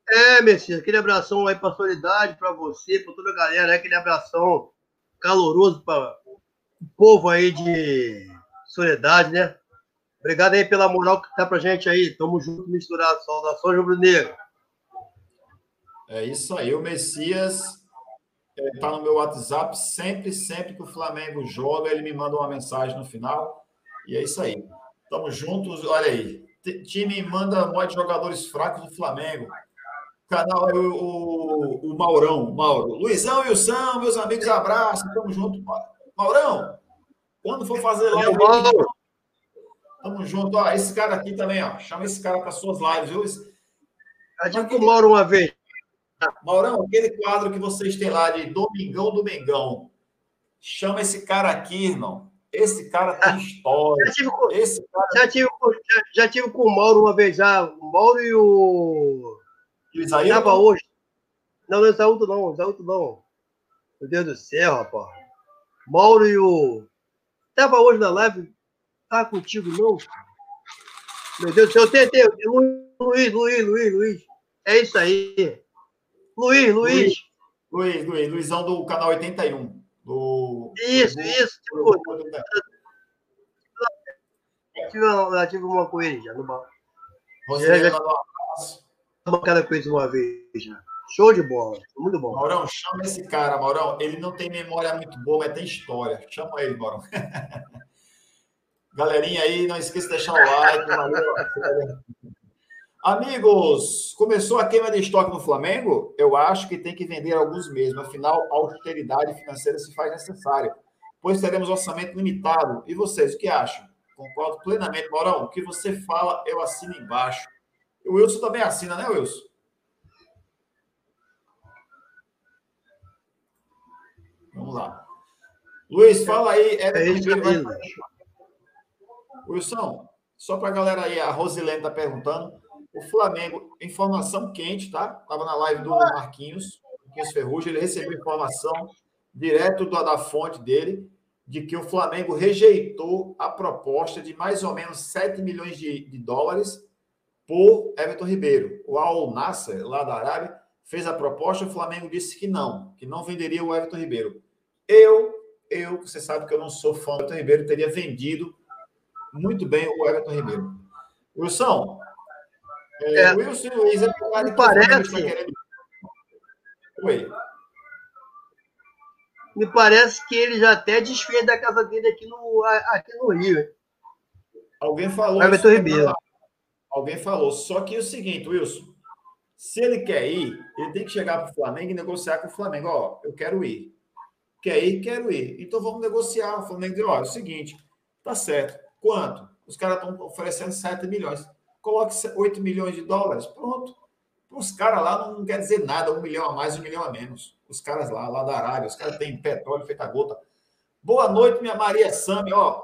É, Messias, aquele abração aí para a Solidade, para você, para toda a galera, né? aquele abração caloroso para o povo aí de Soledade, né? Obrigado aí pela moral que tá pra gente aí. Tamo junto, misturado. Saudações, Rubro Negro. É isso aí, o Messias está no meu WhatsApp. Sempre, sempre que o Flamengo joga, ele me manda uma mensagem no final. E é isso aí. Tamo juntos. Olha aí. Time manda mais jogadores fracos do Flamengo. Canal é o, o, o Maurão. Mauro. Luizão e o São, meus amigos, abraço. Tamo junto. Maurão, quando for fazer live. Tamo junto. Ó, esse cara aqui também, ó. Chama esse cara para suas lives, viu? Com o Mauro uma vez. Maurão, aquele quadro que vocês têm lá de Domingão do Mengão, Chama esse cara aqui, irmão. Esse cara tem história. Já tive, com, esse cara... já, tive, já, já, tive com o Mauro uma vez já. O Mauro e o. E o? Tava hoje. Não, não é Isaúto não, Isaúto não. Meu Deus do céu, rapaz. Mauro e o. Tava hoje na live. Tá contigo, não? Meu Deus do céu, eu tentei. Luiz, Luiz, Luiz, Luiz. É isso aí. Luiz, Luiz. Luiz, Luiz, Luizão do canal 81. Do, isso, do, isso. Do, tipo, do, tive, uma, tive uma com ele já no bar. Roseli, já, já, bancada com uma vez já. Show de bola, muito bom. Maurão, chama esse cara, Maurão. Ele não tem memória muito boa, mas tem história. Chama ele, Maurão. Galerinha aí, não esqueça de deixar o like. Valeu. Amigos, começou a queima de estoque no Flamengo? Eu acho que tem que vender alguns mesmo. Afinal, a austeridade financeira se faz necessária, pois teremos orçamento limitado. E vocês, o que acham? Concordo plenamente. Maurão, o que você fala, eu assino embaixo. O Wilson também assina, né, Wilson? Vamos lá. Luiz, fala aí. É, é Wilson, só para a galera aí, a Rosilene está perguntando. O Flamengo, informação quente, tá? Estava na live do Marquinhos, Marquinhos Ferrugem, ele recebeu informação direto da, fonte dele de que o Flamengo rejeitou a proposta de mais ou menos 7 milhões de, de dólares por Everton Ribeiro. O Al Nasser, lá da Arábia, fez a proposta, o Flamengo disse que não, que não venderia o Everton Ribeiro. Eu, eu, você sabe que eu não sou fã do Everton Ribeiro, teria vendido muito bem o Everton Ribeiro. Wilson, é, é, Wilson Luiz é me parece. Oi. Me parece que ele já até desfez da casa dele aqui no, aqui no Rio. Alguém falou. Everton Ribeiro. Alguém falou. Só que é o seguinte, Wilson. Se ele quer ir, ele tem que chegar para o Flamengo e negociar com o Flamengo. Ó, eu quero ir. Quer ir? Quero ir. Então vamos negociar. O Flamengo diz: ó, é o seguinte, tá certo. Quanto? Os caras estão oferecendo 7 milhões coloque 8 milhões de dólares, pronto. Os caras lá não quer dizer nada, um milhão a mais, um milhão a menos. Os caras lá, lá da Arábia, os caras têm petróleo feita gota. Boa noite, minha Maria Sami, ó.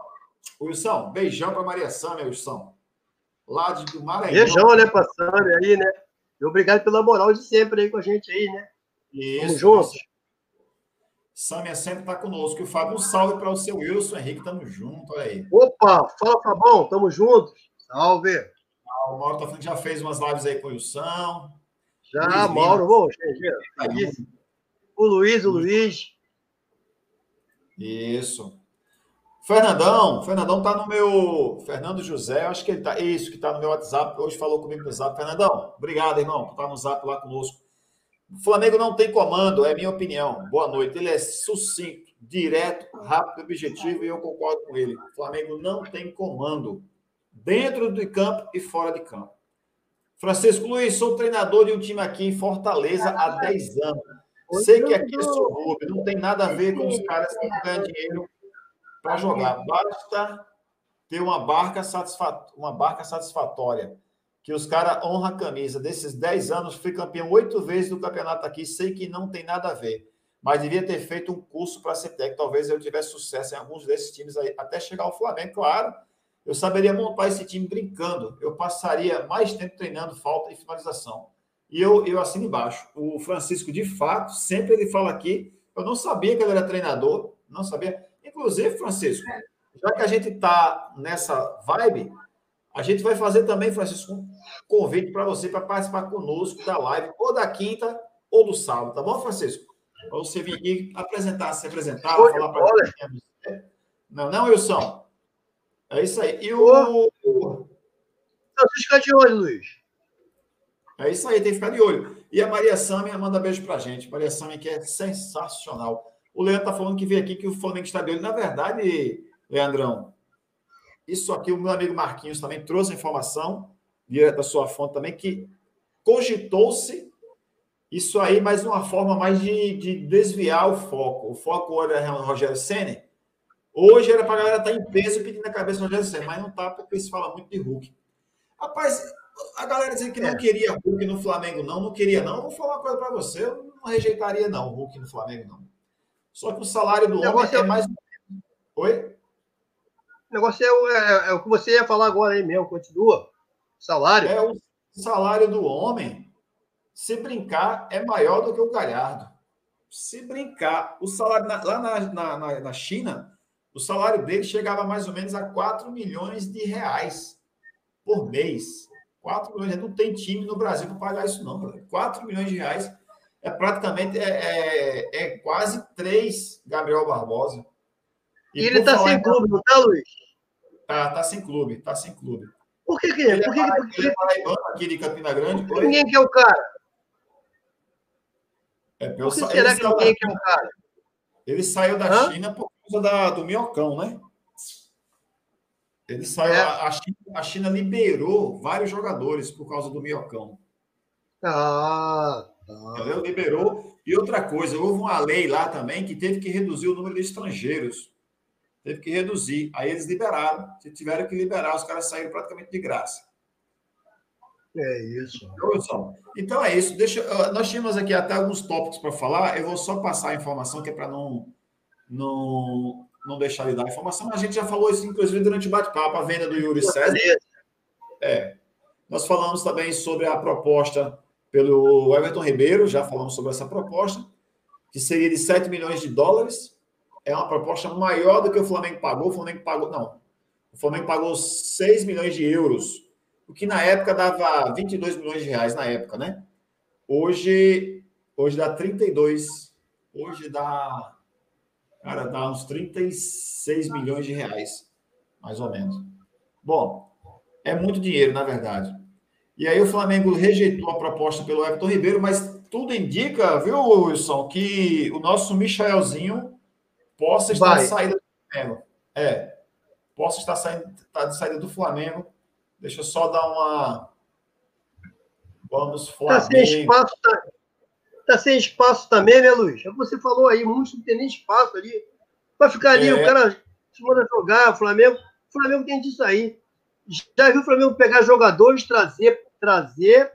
Wilson, beijão para Maria Sami, Wilson. Lá de do Maranhão. Beijão, né, pra Sami aí, né? E obrigado pela moral de sempre aí com a gente aí, né? Isso. Tamo juntos. Sâmia sempre está conosco. o Fábio, um salve para o seu Wilson Henrique, tamo junto, olha aí. Opa, fala, Fabão, tamo juntos. Salve. O Mauro tá falando que já fez umas lives aí com o Wilson. Já, Mauro, vou, o Luiz, o Luiz. Isso. Fernandão, Fernandão tá no meu. Fernando José, acho que ele tá. Isso, que tá no meu WhatsApp. Hoje falou comigo no WhatsApp. Fernandão, obrigado, irmão, por estar no Zap lá conosco. O Flamengo não tem comando, é minha opinião. Boa noite. Ele é sucinto, direto, rápido, objetivo e eu concordo com ele. O Flamengo não tem comando dentro do campo e fora de campo. Francisco Luiz, sou treinador de um time aqui em Fortaleza há 10 anos. Sei que aqui é subúrbio, não tem nada a ver com os caras que não ganham dinheiro para jogar. Basta ter uma barca, satisfat... uma barca satisfatória. Que os caras honram a camisa. Desses 10 anos, fui campeão oito vezes do campeonato aqui. Sei que não tem nada a ver. Mas devia ter feito um curso para ser técnico. Talvez eu tivesse sucesso em alguns desses times aí, até chegar ao Flamengo, claro eu saberia montar esse time brincando. Eu passaria mais tempo treinando falta e finalização. E eu, eu assino embaixo. O Francisco, de fato, sempre ele fala aqui. Eu não sabia que ele era treinador, não sabia. Inclusive, Francisco, já que a gente está nessa vibe, a gente vai fazer também, Francisco, um convite para você para participar conosco da live, ou da quinta ou do sábado, tá bom, Francisco? Para você vir aqui apresentar, se apresentar, falar para a Não, não, Wilson. É isso aí. E o. Não, ficar de olho, Luiz. É isso aí, tem que ficar de olho. E a Maria Sâmia manda beijo pra gente. Maria Sâmia, que é sensacional. O Leandro tá falando que veio aqui que o Flamengo está de olho. Na verdade, Leandrão, isso aqui o meu amigo Marquinhos também trouxe a informação, direto da sua fonte também, que cogitou-se isso aí, de uma forma mais de, de desviar o foco. O foco era Rogério Senna, Hoje era para a galera estar tá em peso pedindo a cabeça do Rogério Senna, mas não está porque se fala muito de Hulk. Rapaz, a galera dizendo que não é. queria Hulk no Flamengo, não, não queria, não. Eu vou falar uma coisa para você, eu não rejeitaria, não, Hulk no Flamengo, não. Só que o salário do homem é, é mais. Oi? O negócio é, é, é, o que você ia falar agora aí mesmo, continua. Salário. É, o salário do homem, se brincar, é maior do que o Galhardo. Se brincar, o salário na, lá na, na, na China, o salário dele chegava mais ou menos a 4 milhões de reais por mês. 4 milhões, não tem time no Brasil para pagar isso, não. 4 milhões de reais é praticamente é, é, é quase três Gabriel Barbosa. E, e ele está sem clube, não está, Luiz? Tá, tá sem clube, tá sem clube. Por que que ele, por que, é, que, ele é paraibano aqui de Campina Grande? Por ninguém quer o cara. É, por que será que ninguém quer o cara? Ele saiu da Hã? China por causa da, do minhocão, né? Ele saiu. É. A, China, a, China, liberou vários jogadores por causa do minhocão. Ah, Entendeu? Liberou. E outra coisa, houve uma lei lá também que teve que reduzir o número de estrangeiros. Teve que reduzir. Aí eles liberaram. Se tiveram que liberar, os caras saíram praticamente de graça. É isso. Então é isso. Deixa, nós tínhamos aqui até alguns tópicos para falar. Eu vou só passar a informação que é para não, não, não deixar de dar a informação. A gente já falou isso, inclusive, durante o bate-papo, a venda do Yuri César. É. Nós falamos também sobre a proposta pelo Everton Ribeiro, já falamos sobre essa proposta, que seria de 7 milhões de dólares. É uma proposta maior do que o Flamengo pagou. O Flamengo pagou, não. O Flamengo pagou 6 milhões de euros, o que na época dava 22 milhões de reais, na época, né? Hoje, hoje dá 32. Hoje dá, cara, dá uns 36 milhões de reais, mais ou menos. Bom, é muito dinheiro, na verdade. E aí o Flamengo rejeitou a proposta pelo Everton Ribeiro, mas tudo indica, viu, Wilson, que o nosso Michaelzinho possa estar Vai. de saída do Flamengo. É, possa estar saindo, tá de saída do Flamengo. Deixa eu só dar uma. Vamos, Flamengo. Está sem espaço, tá, tá sem espaço também, né, Luiz? É você falou aí, muitos não tem nem espaço ali. Vai ficar ali, é. o cara se manda jogar, o Flamengo. O Flamengo tem disso aí. Já viu o Flamengo pegar jogadores, trazer trazer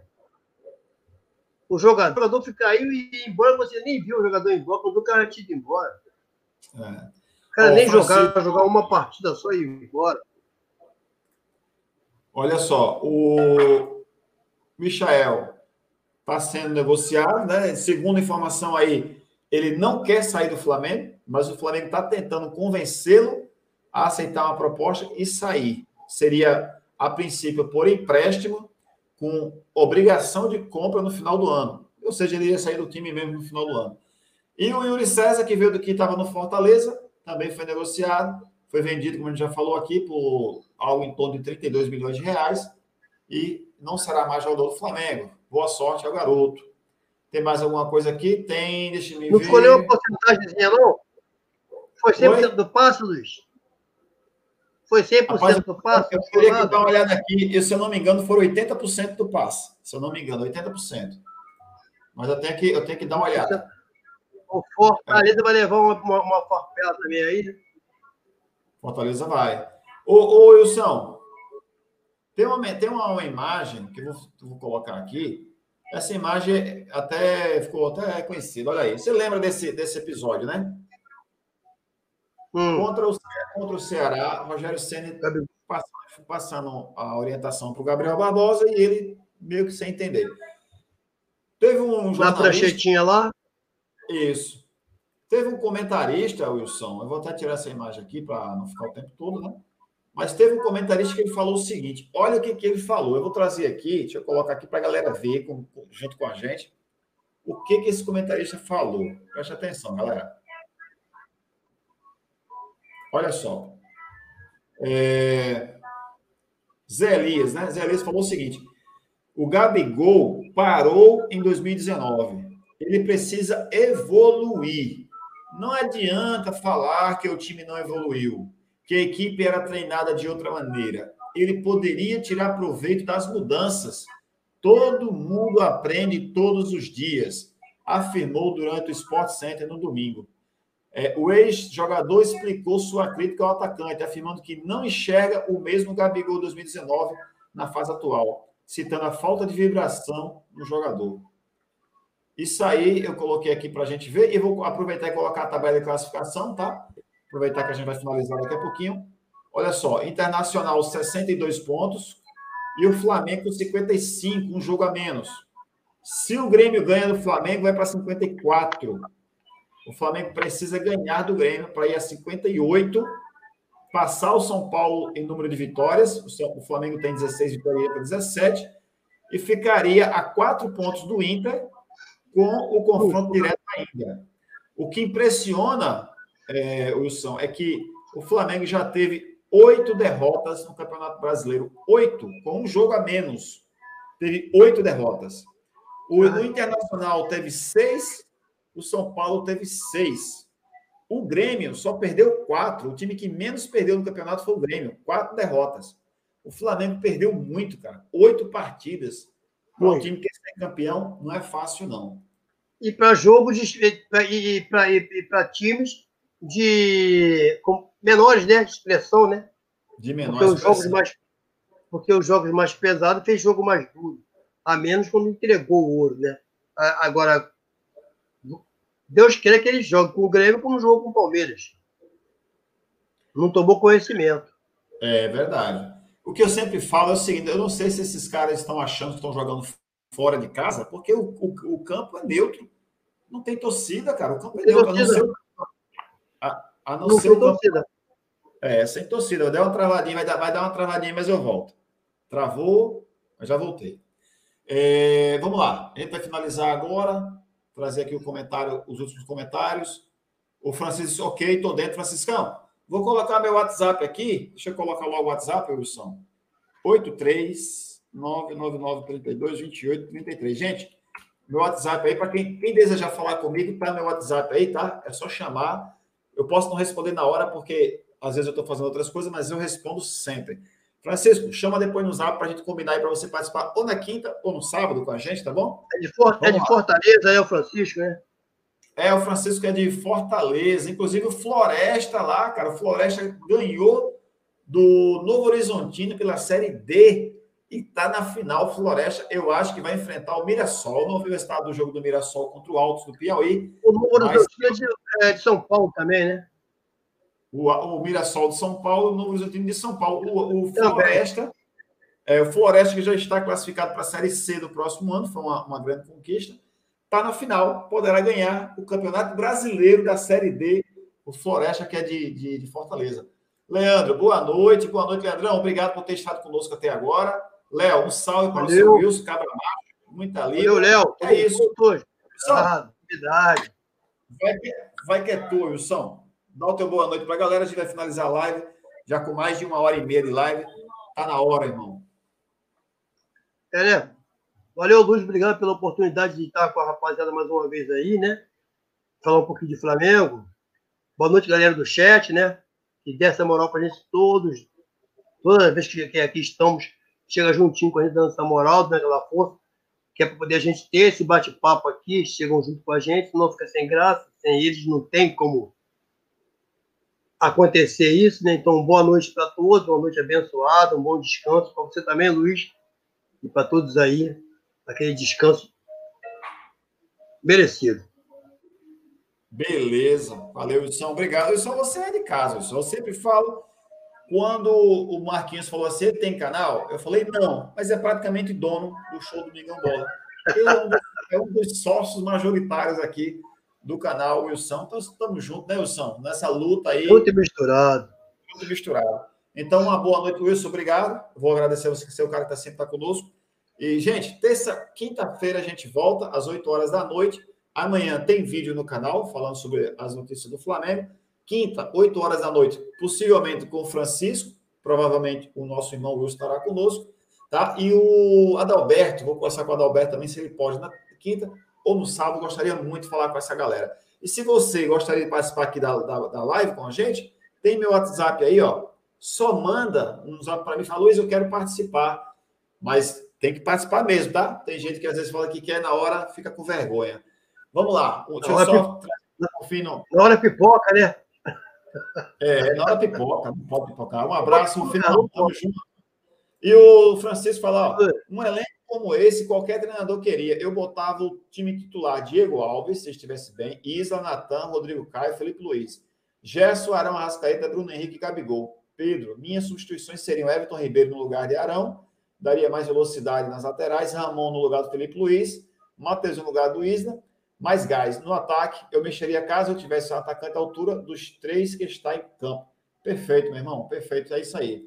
o jogador, o jogador ficar aí e ir embora, você nem viu o jogador ir embora, quando o cara tinha ido embora. É. O cara Ó, nem Francisco... jogar, jogar uma partida só e ir embora. Olha só, o Michael está sendo negociado, né? Segundo informação aí, ele não quer sair do Flamengo, mas o Flamengo está tentando convencê-lo a aceitar uma proposta e sair. Seria, a princípio, por empréstimo, com obrigação de compra no final do ano. Ou seja, ele ia sair do time mesmo no final do ano. E o Yuri César, que veio do que estava no Fortaleza, também foi negociado, foi vendido, como a gente já falou aqui, por algo em torno de 32 milhões de reais e não será mais jogador do Flamengo. Boa sorte ao garoto. Tem mais alguma coisa aqui? Tem, deixa eu ver. Não ficou nenhuma porcentagem, não? Foi 100% do passe, Luiz? Foi 100% Rapaz, do passe? Eu queria que dar uma olhada aqui. E, se eu não me engano, foram 80% do passe. Se eu não me engano, 80%. Mas eu tenho que, eu tenho que dar uma olhada. O Fortaleza é. vai levar uma, uma, uma farpela também aí? Fortaleza vai. Ô, ô Wilson, tem uma, tem uma, uma imagem que eu vou, vou colocar aqui. Essa imagem até ficou até conhecida. Olha aí. Você lembra desse, desse episódio, né? Hum. Contra, o, contra o Ceará, Rogério Senna passando, passando a orientação para o Gabriel Barbosa e ele meio que sem entender. Teve um jornalista... Na pranchetinha lá? Isso. Teve um comentarista, Wilson, eu vou até tirar essa imagem aqui para não ficar o tempo todo, né? Mas teve um comentarista que ele falou o seguinte: olha o que, que ele falou. Eu vou trazer aqui, deixa eu colocar aqui para a galera ver com, junto com a gente o que, que esse comentarista falou. Preste atenção, galera. Olha só. É... Zé Elias, né? Zé Elias falou o seguinte: o Gabigol parou em 2019. Ele precisa evoluir. Não adianta falar que o time não evoluiu, que a equipe era treinada de outra maneira. Ele poderia tirar proveito das mudanças. Todo mundo aprende todos os dias, afirmou durante o Sport Center no domingo. É, o ex-jogador explicou sua crítica ao atacante, afirmando que não enxerga o mesmo Gabigol 2019 na fase atual, citando a falta de vibração no jogador. Isso aí eu coloquei aqui para a gente ver e vou aproveitar e colocar a tabela de classificação, tá? Aproveitar que a gente vai finalizar daqui a pouquinho. Olha só, Internacional 62 pontos e o Flamengo 55, um jogo a menos. Se o Grêmio ganha do Flamengo, vai para 54. O Flamengo precisa ganhar do Grêmio para ir a 58, passar o São Paulo em número de vitórias. O Flamengo tem 16 vitórias para 17 e ficaria a quatro pontos do Inter com o confronto direto ainda. O que impressiona, é, Wilson, é que o Flamengo já teve oito derrotas no Campeonato Brasileiro. Oito, com um jogo a menos. Teve oito derrotas. O, o Internacional teve seis, o São Paulo teve seis. O Grêmio só perdeu quatro. O time que menos perdeu no campeonato foi o Grêmio. Quatro derrotas. O Flamengo perdeu muito, cara. Oito partidas. O time que é campeão não é fácil, não. E para jogos de, e para times de menores, né? De expressão, né? De menores. Porque os jogos mais, porque os jogos mais pesados fez jogo mais duro. A menos quando entregou o ouro, né? Agora, Deus queira que ele jogue com o Grêmio como jogou com o Palmeiras. Não tomou conhecimento. É verdade. O que eu sempre falo é o seguinte: eu não sei se esses caras estão achando que estão jogando fora de casa, porque o, o, o campo é neutro. Não tem torcida, cara. O campo é neutro. A não ser, a, não, não ser. Torcida. É, sem torcida. Dei uma travadinha, vai dar, vai dar uma travadinha, mas eu volto. Travou, mas já voltei. É, vamos lá. A gente vai finalizar agora. Trazer aqui o comentário, os últimos comentários. O Francisco, ok, estou dentro, Franciscão. Vou colocar meu WhatsApp aqui. Deixa eu colocar logo o WhatsApp, Wilson. 83 999 32 28 33. Gente, meu WhatsApp aí, para quem, quem desejar falar comigo, tá meu WhatsApp aí, tá? É só chamar. Eu posso não responder na hora, porque às vezes eu estou fazendo outras coisas, mas eu respondo sempre. Francisco, chama depois no zap para a gente combinar aí para você participar ou na quinta ou no sábado com a gente, tá bom? É de, For é de Fortaleza, é o Francisco, né? É, o Francisco é de Fortaleza. Inclusive, o Floresta lá, cara, o Floresta ganhou do Novo Horizontino pela Série D e está na final. Floresta, eu acho que vai enfrentar o Mirassol. Não vi o estado do jogo do Mirassol contra o Altos do Piauí. O Novo mas... é, de, é de São Paulo também, né? O, o Mirassol de São Paulo, o Novo Horizontino de São Paulo. O, o Floresta, é, o Floresta que já está classificado para a Série C do próximo ano, foi uma, uma grande conquista. Está na final, poderá ganhar o Campeonato Brasileiro da Série D, o Floresta, que é de, de, de Fortaleza. Leandro, boa noite. Boa noite, Leandrão. Obrigado por ter estado conosco até agora. Léo, um salve para o seu Wilson Cabra Macho. Muita liga. Valeu, Léo. É isso. Wilson, verdade. Vai que, vai que é tu, Wilson. Dá o teu boa noite para a galera. A gente vai finalizar a live, já com mais de uma hora e meia de live. Tá na hora, irmão. É, né? Valeu, Luiz. Obrigado pela oportunidade de estar com a rapaziada mais uma vez aí, né? Falar um pouquinho de Flamengo. Boa noite, galera do chat, né? Que dê essa moral para a gente todos. Toda vez que aqui estamos, chega juntinho com a gente, dando essa moral, dando aquela força. Que é para poder a gente ter esse bate-papo aqui, chegam junto com a gente, senão fica sem graça. Sem eles não tem como acontecer isso, né? Então, boa noite para todos, uma noite abençoada, um bom descanso para você também, Luiz, e para todos aí, aquele descanso merecido. Beleza, valeu, Wilson, obrigado. Wilson, você é de casa. Eu sempre falo, quando o Marquinhos falou assim, ele tem canal? Eu falei, não, mas é praticamente dono do show do Mingão Bola. Ele é um dos, é um dos sócios majoritários aqui do canal Wilson. Então, estamos juntos, né, Wilson? Nessa luta aí. Muito misturado. Muito misturado. Então, uma boa noite, Wilson. Obrigado. Vou agradecer você, que é o cara que está sempre tá conosco. E, gente, terça, quinta-feira a gente volta às 8 horas da noite. Amanhã tem vídeo no canal falando sobre as notícias do Flamengo. Quinta, 8 horas da noite, possivelmente com o Francisco. Provavelmente o nosso irmão Wilson estará conosco. Tá? E o Adalberto, vou conversar com o Adalberto também, se ele pode, na quinta ou no sábado, gostaria muito de falar com essa galera. E se você gostaria de participar aqui da, da, da live com a gente, tem meu WhatsApp aí, ó. Só manda um zap para mim e fala, Luiz, eu quero participar. Mas tem que participar mesmo, tá? Tem gente que às vezes fala que quer na hora, fica com vergonha. Vamos lá. Deixa eu só. Na hora pipoca, né? É, na hora pipoca, não pode pipocar. Um abraço, no final, tamo junto. E o Francisco fala: ó, um elenco como esse, qualquer treinador queria. Eu botava o time titular Diego Alves, se estivesse bem, Isla, Natan, Rodrigo Caio, Felipe Luiz. Gerson, Arão, Arrascaeta, Bruno Henrique e Gabigol. Pedro, minhas substituições seriam Everton Ribeiro no lugar de Arão, daria mais velocidade nas laterais, Ramon no lugar do Felipe Luiz, Matheus no lugar do Isla, mais gás. No ataque, eu mexeria caso eu tivesse um atacante à altura dos três que está em campo. Perfeito, meu irmão, perfeito, é isso aí.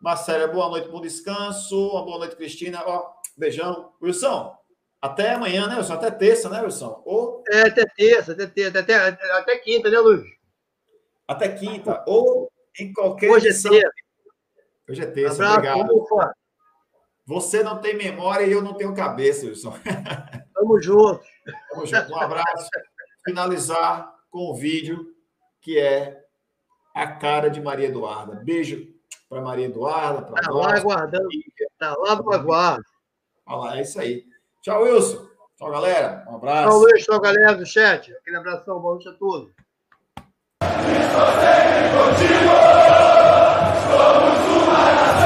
Marcela, boa noite, bom descanso. Uma boa noite, Cristina. Ó, beijão. Wilson, até amanhã, né, Wilson? Até terça, né, Wilson? Ou... É, até terça, até terça, até, até quinta, né, Luiz? Até quinta. Ou em qualquer Hoje é edição. é terça. Hoje é terça, Abraço, obrigado. Você não tem memória e eu não tenho cabeça, Wilson. Tamo junto. Um abraço. Finalizar com o vídeo que é a cara de Maria Eduarda. Beijo para Maria Eduarda, Está. Lá aguardando. Está lá no aguardo. Olha lá, é isso aí. Tchau, Wilson. Tchau, galera. Um abraço. Tchau, Wilson. Tchau, galera do chat. Aquele abração, boa noite a todos. Estou sempre contigo. Somos uma nação.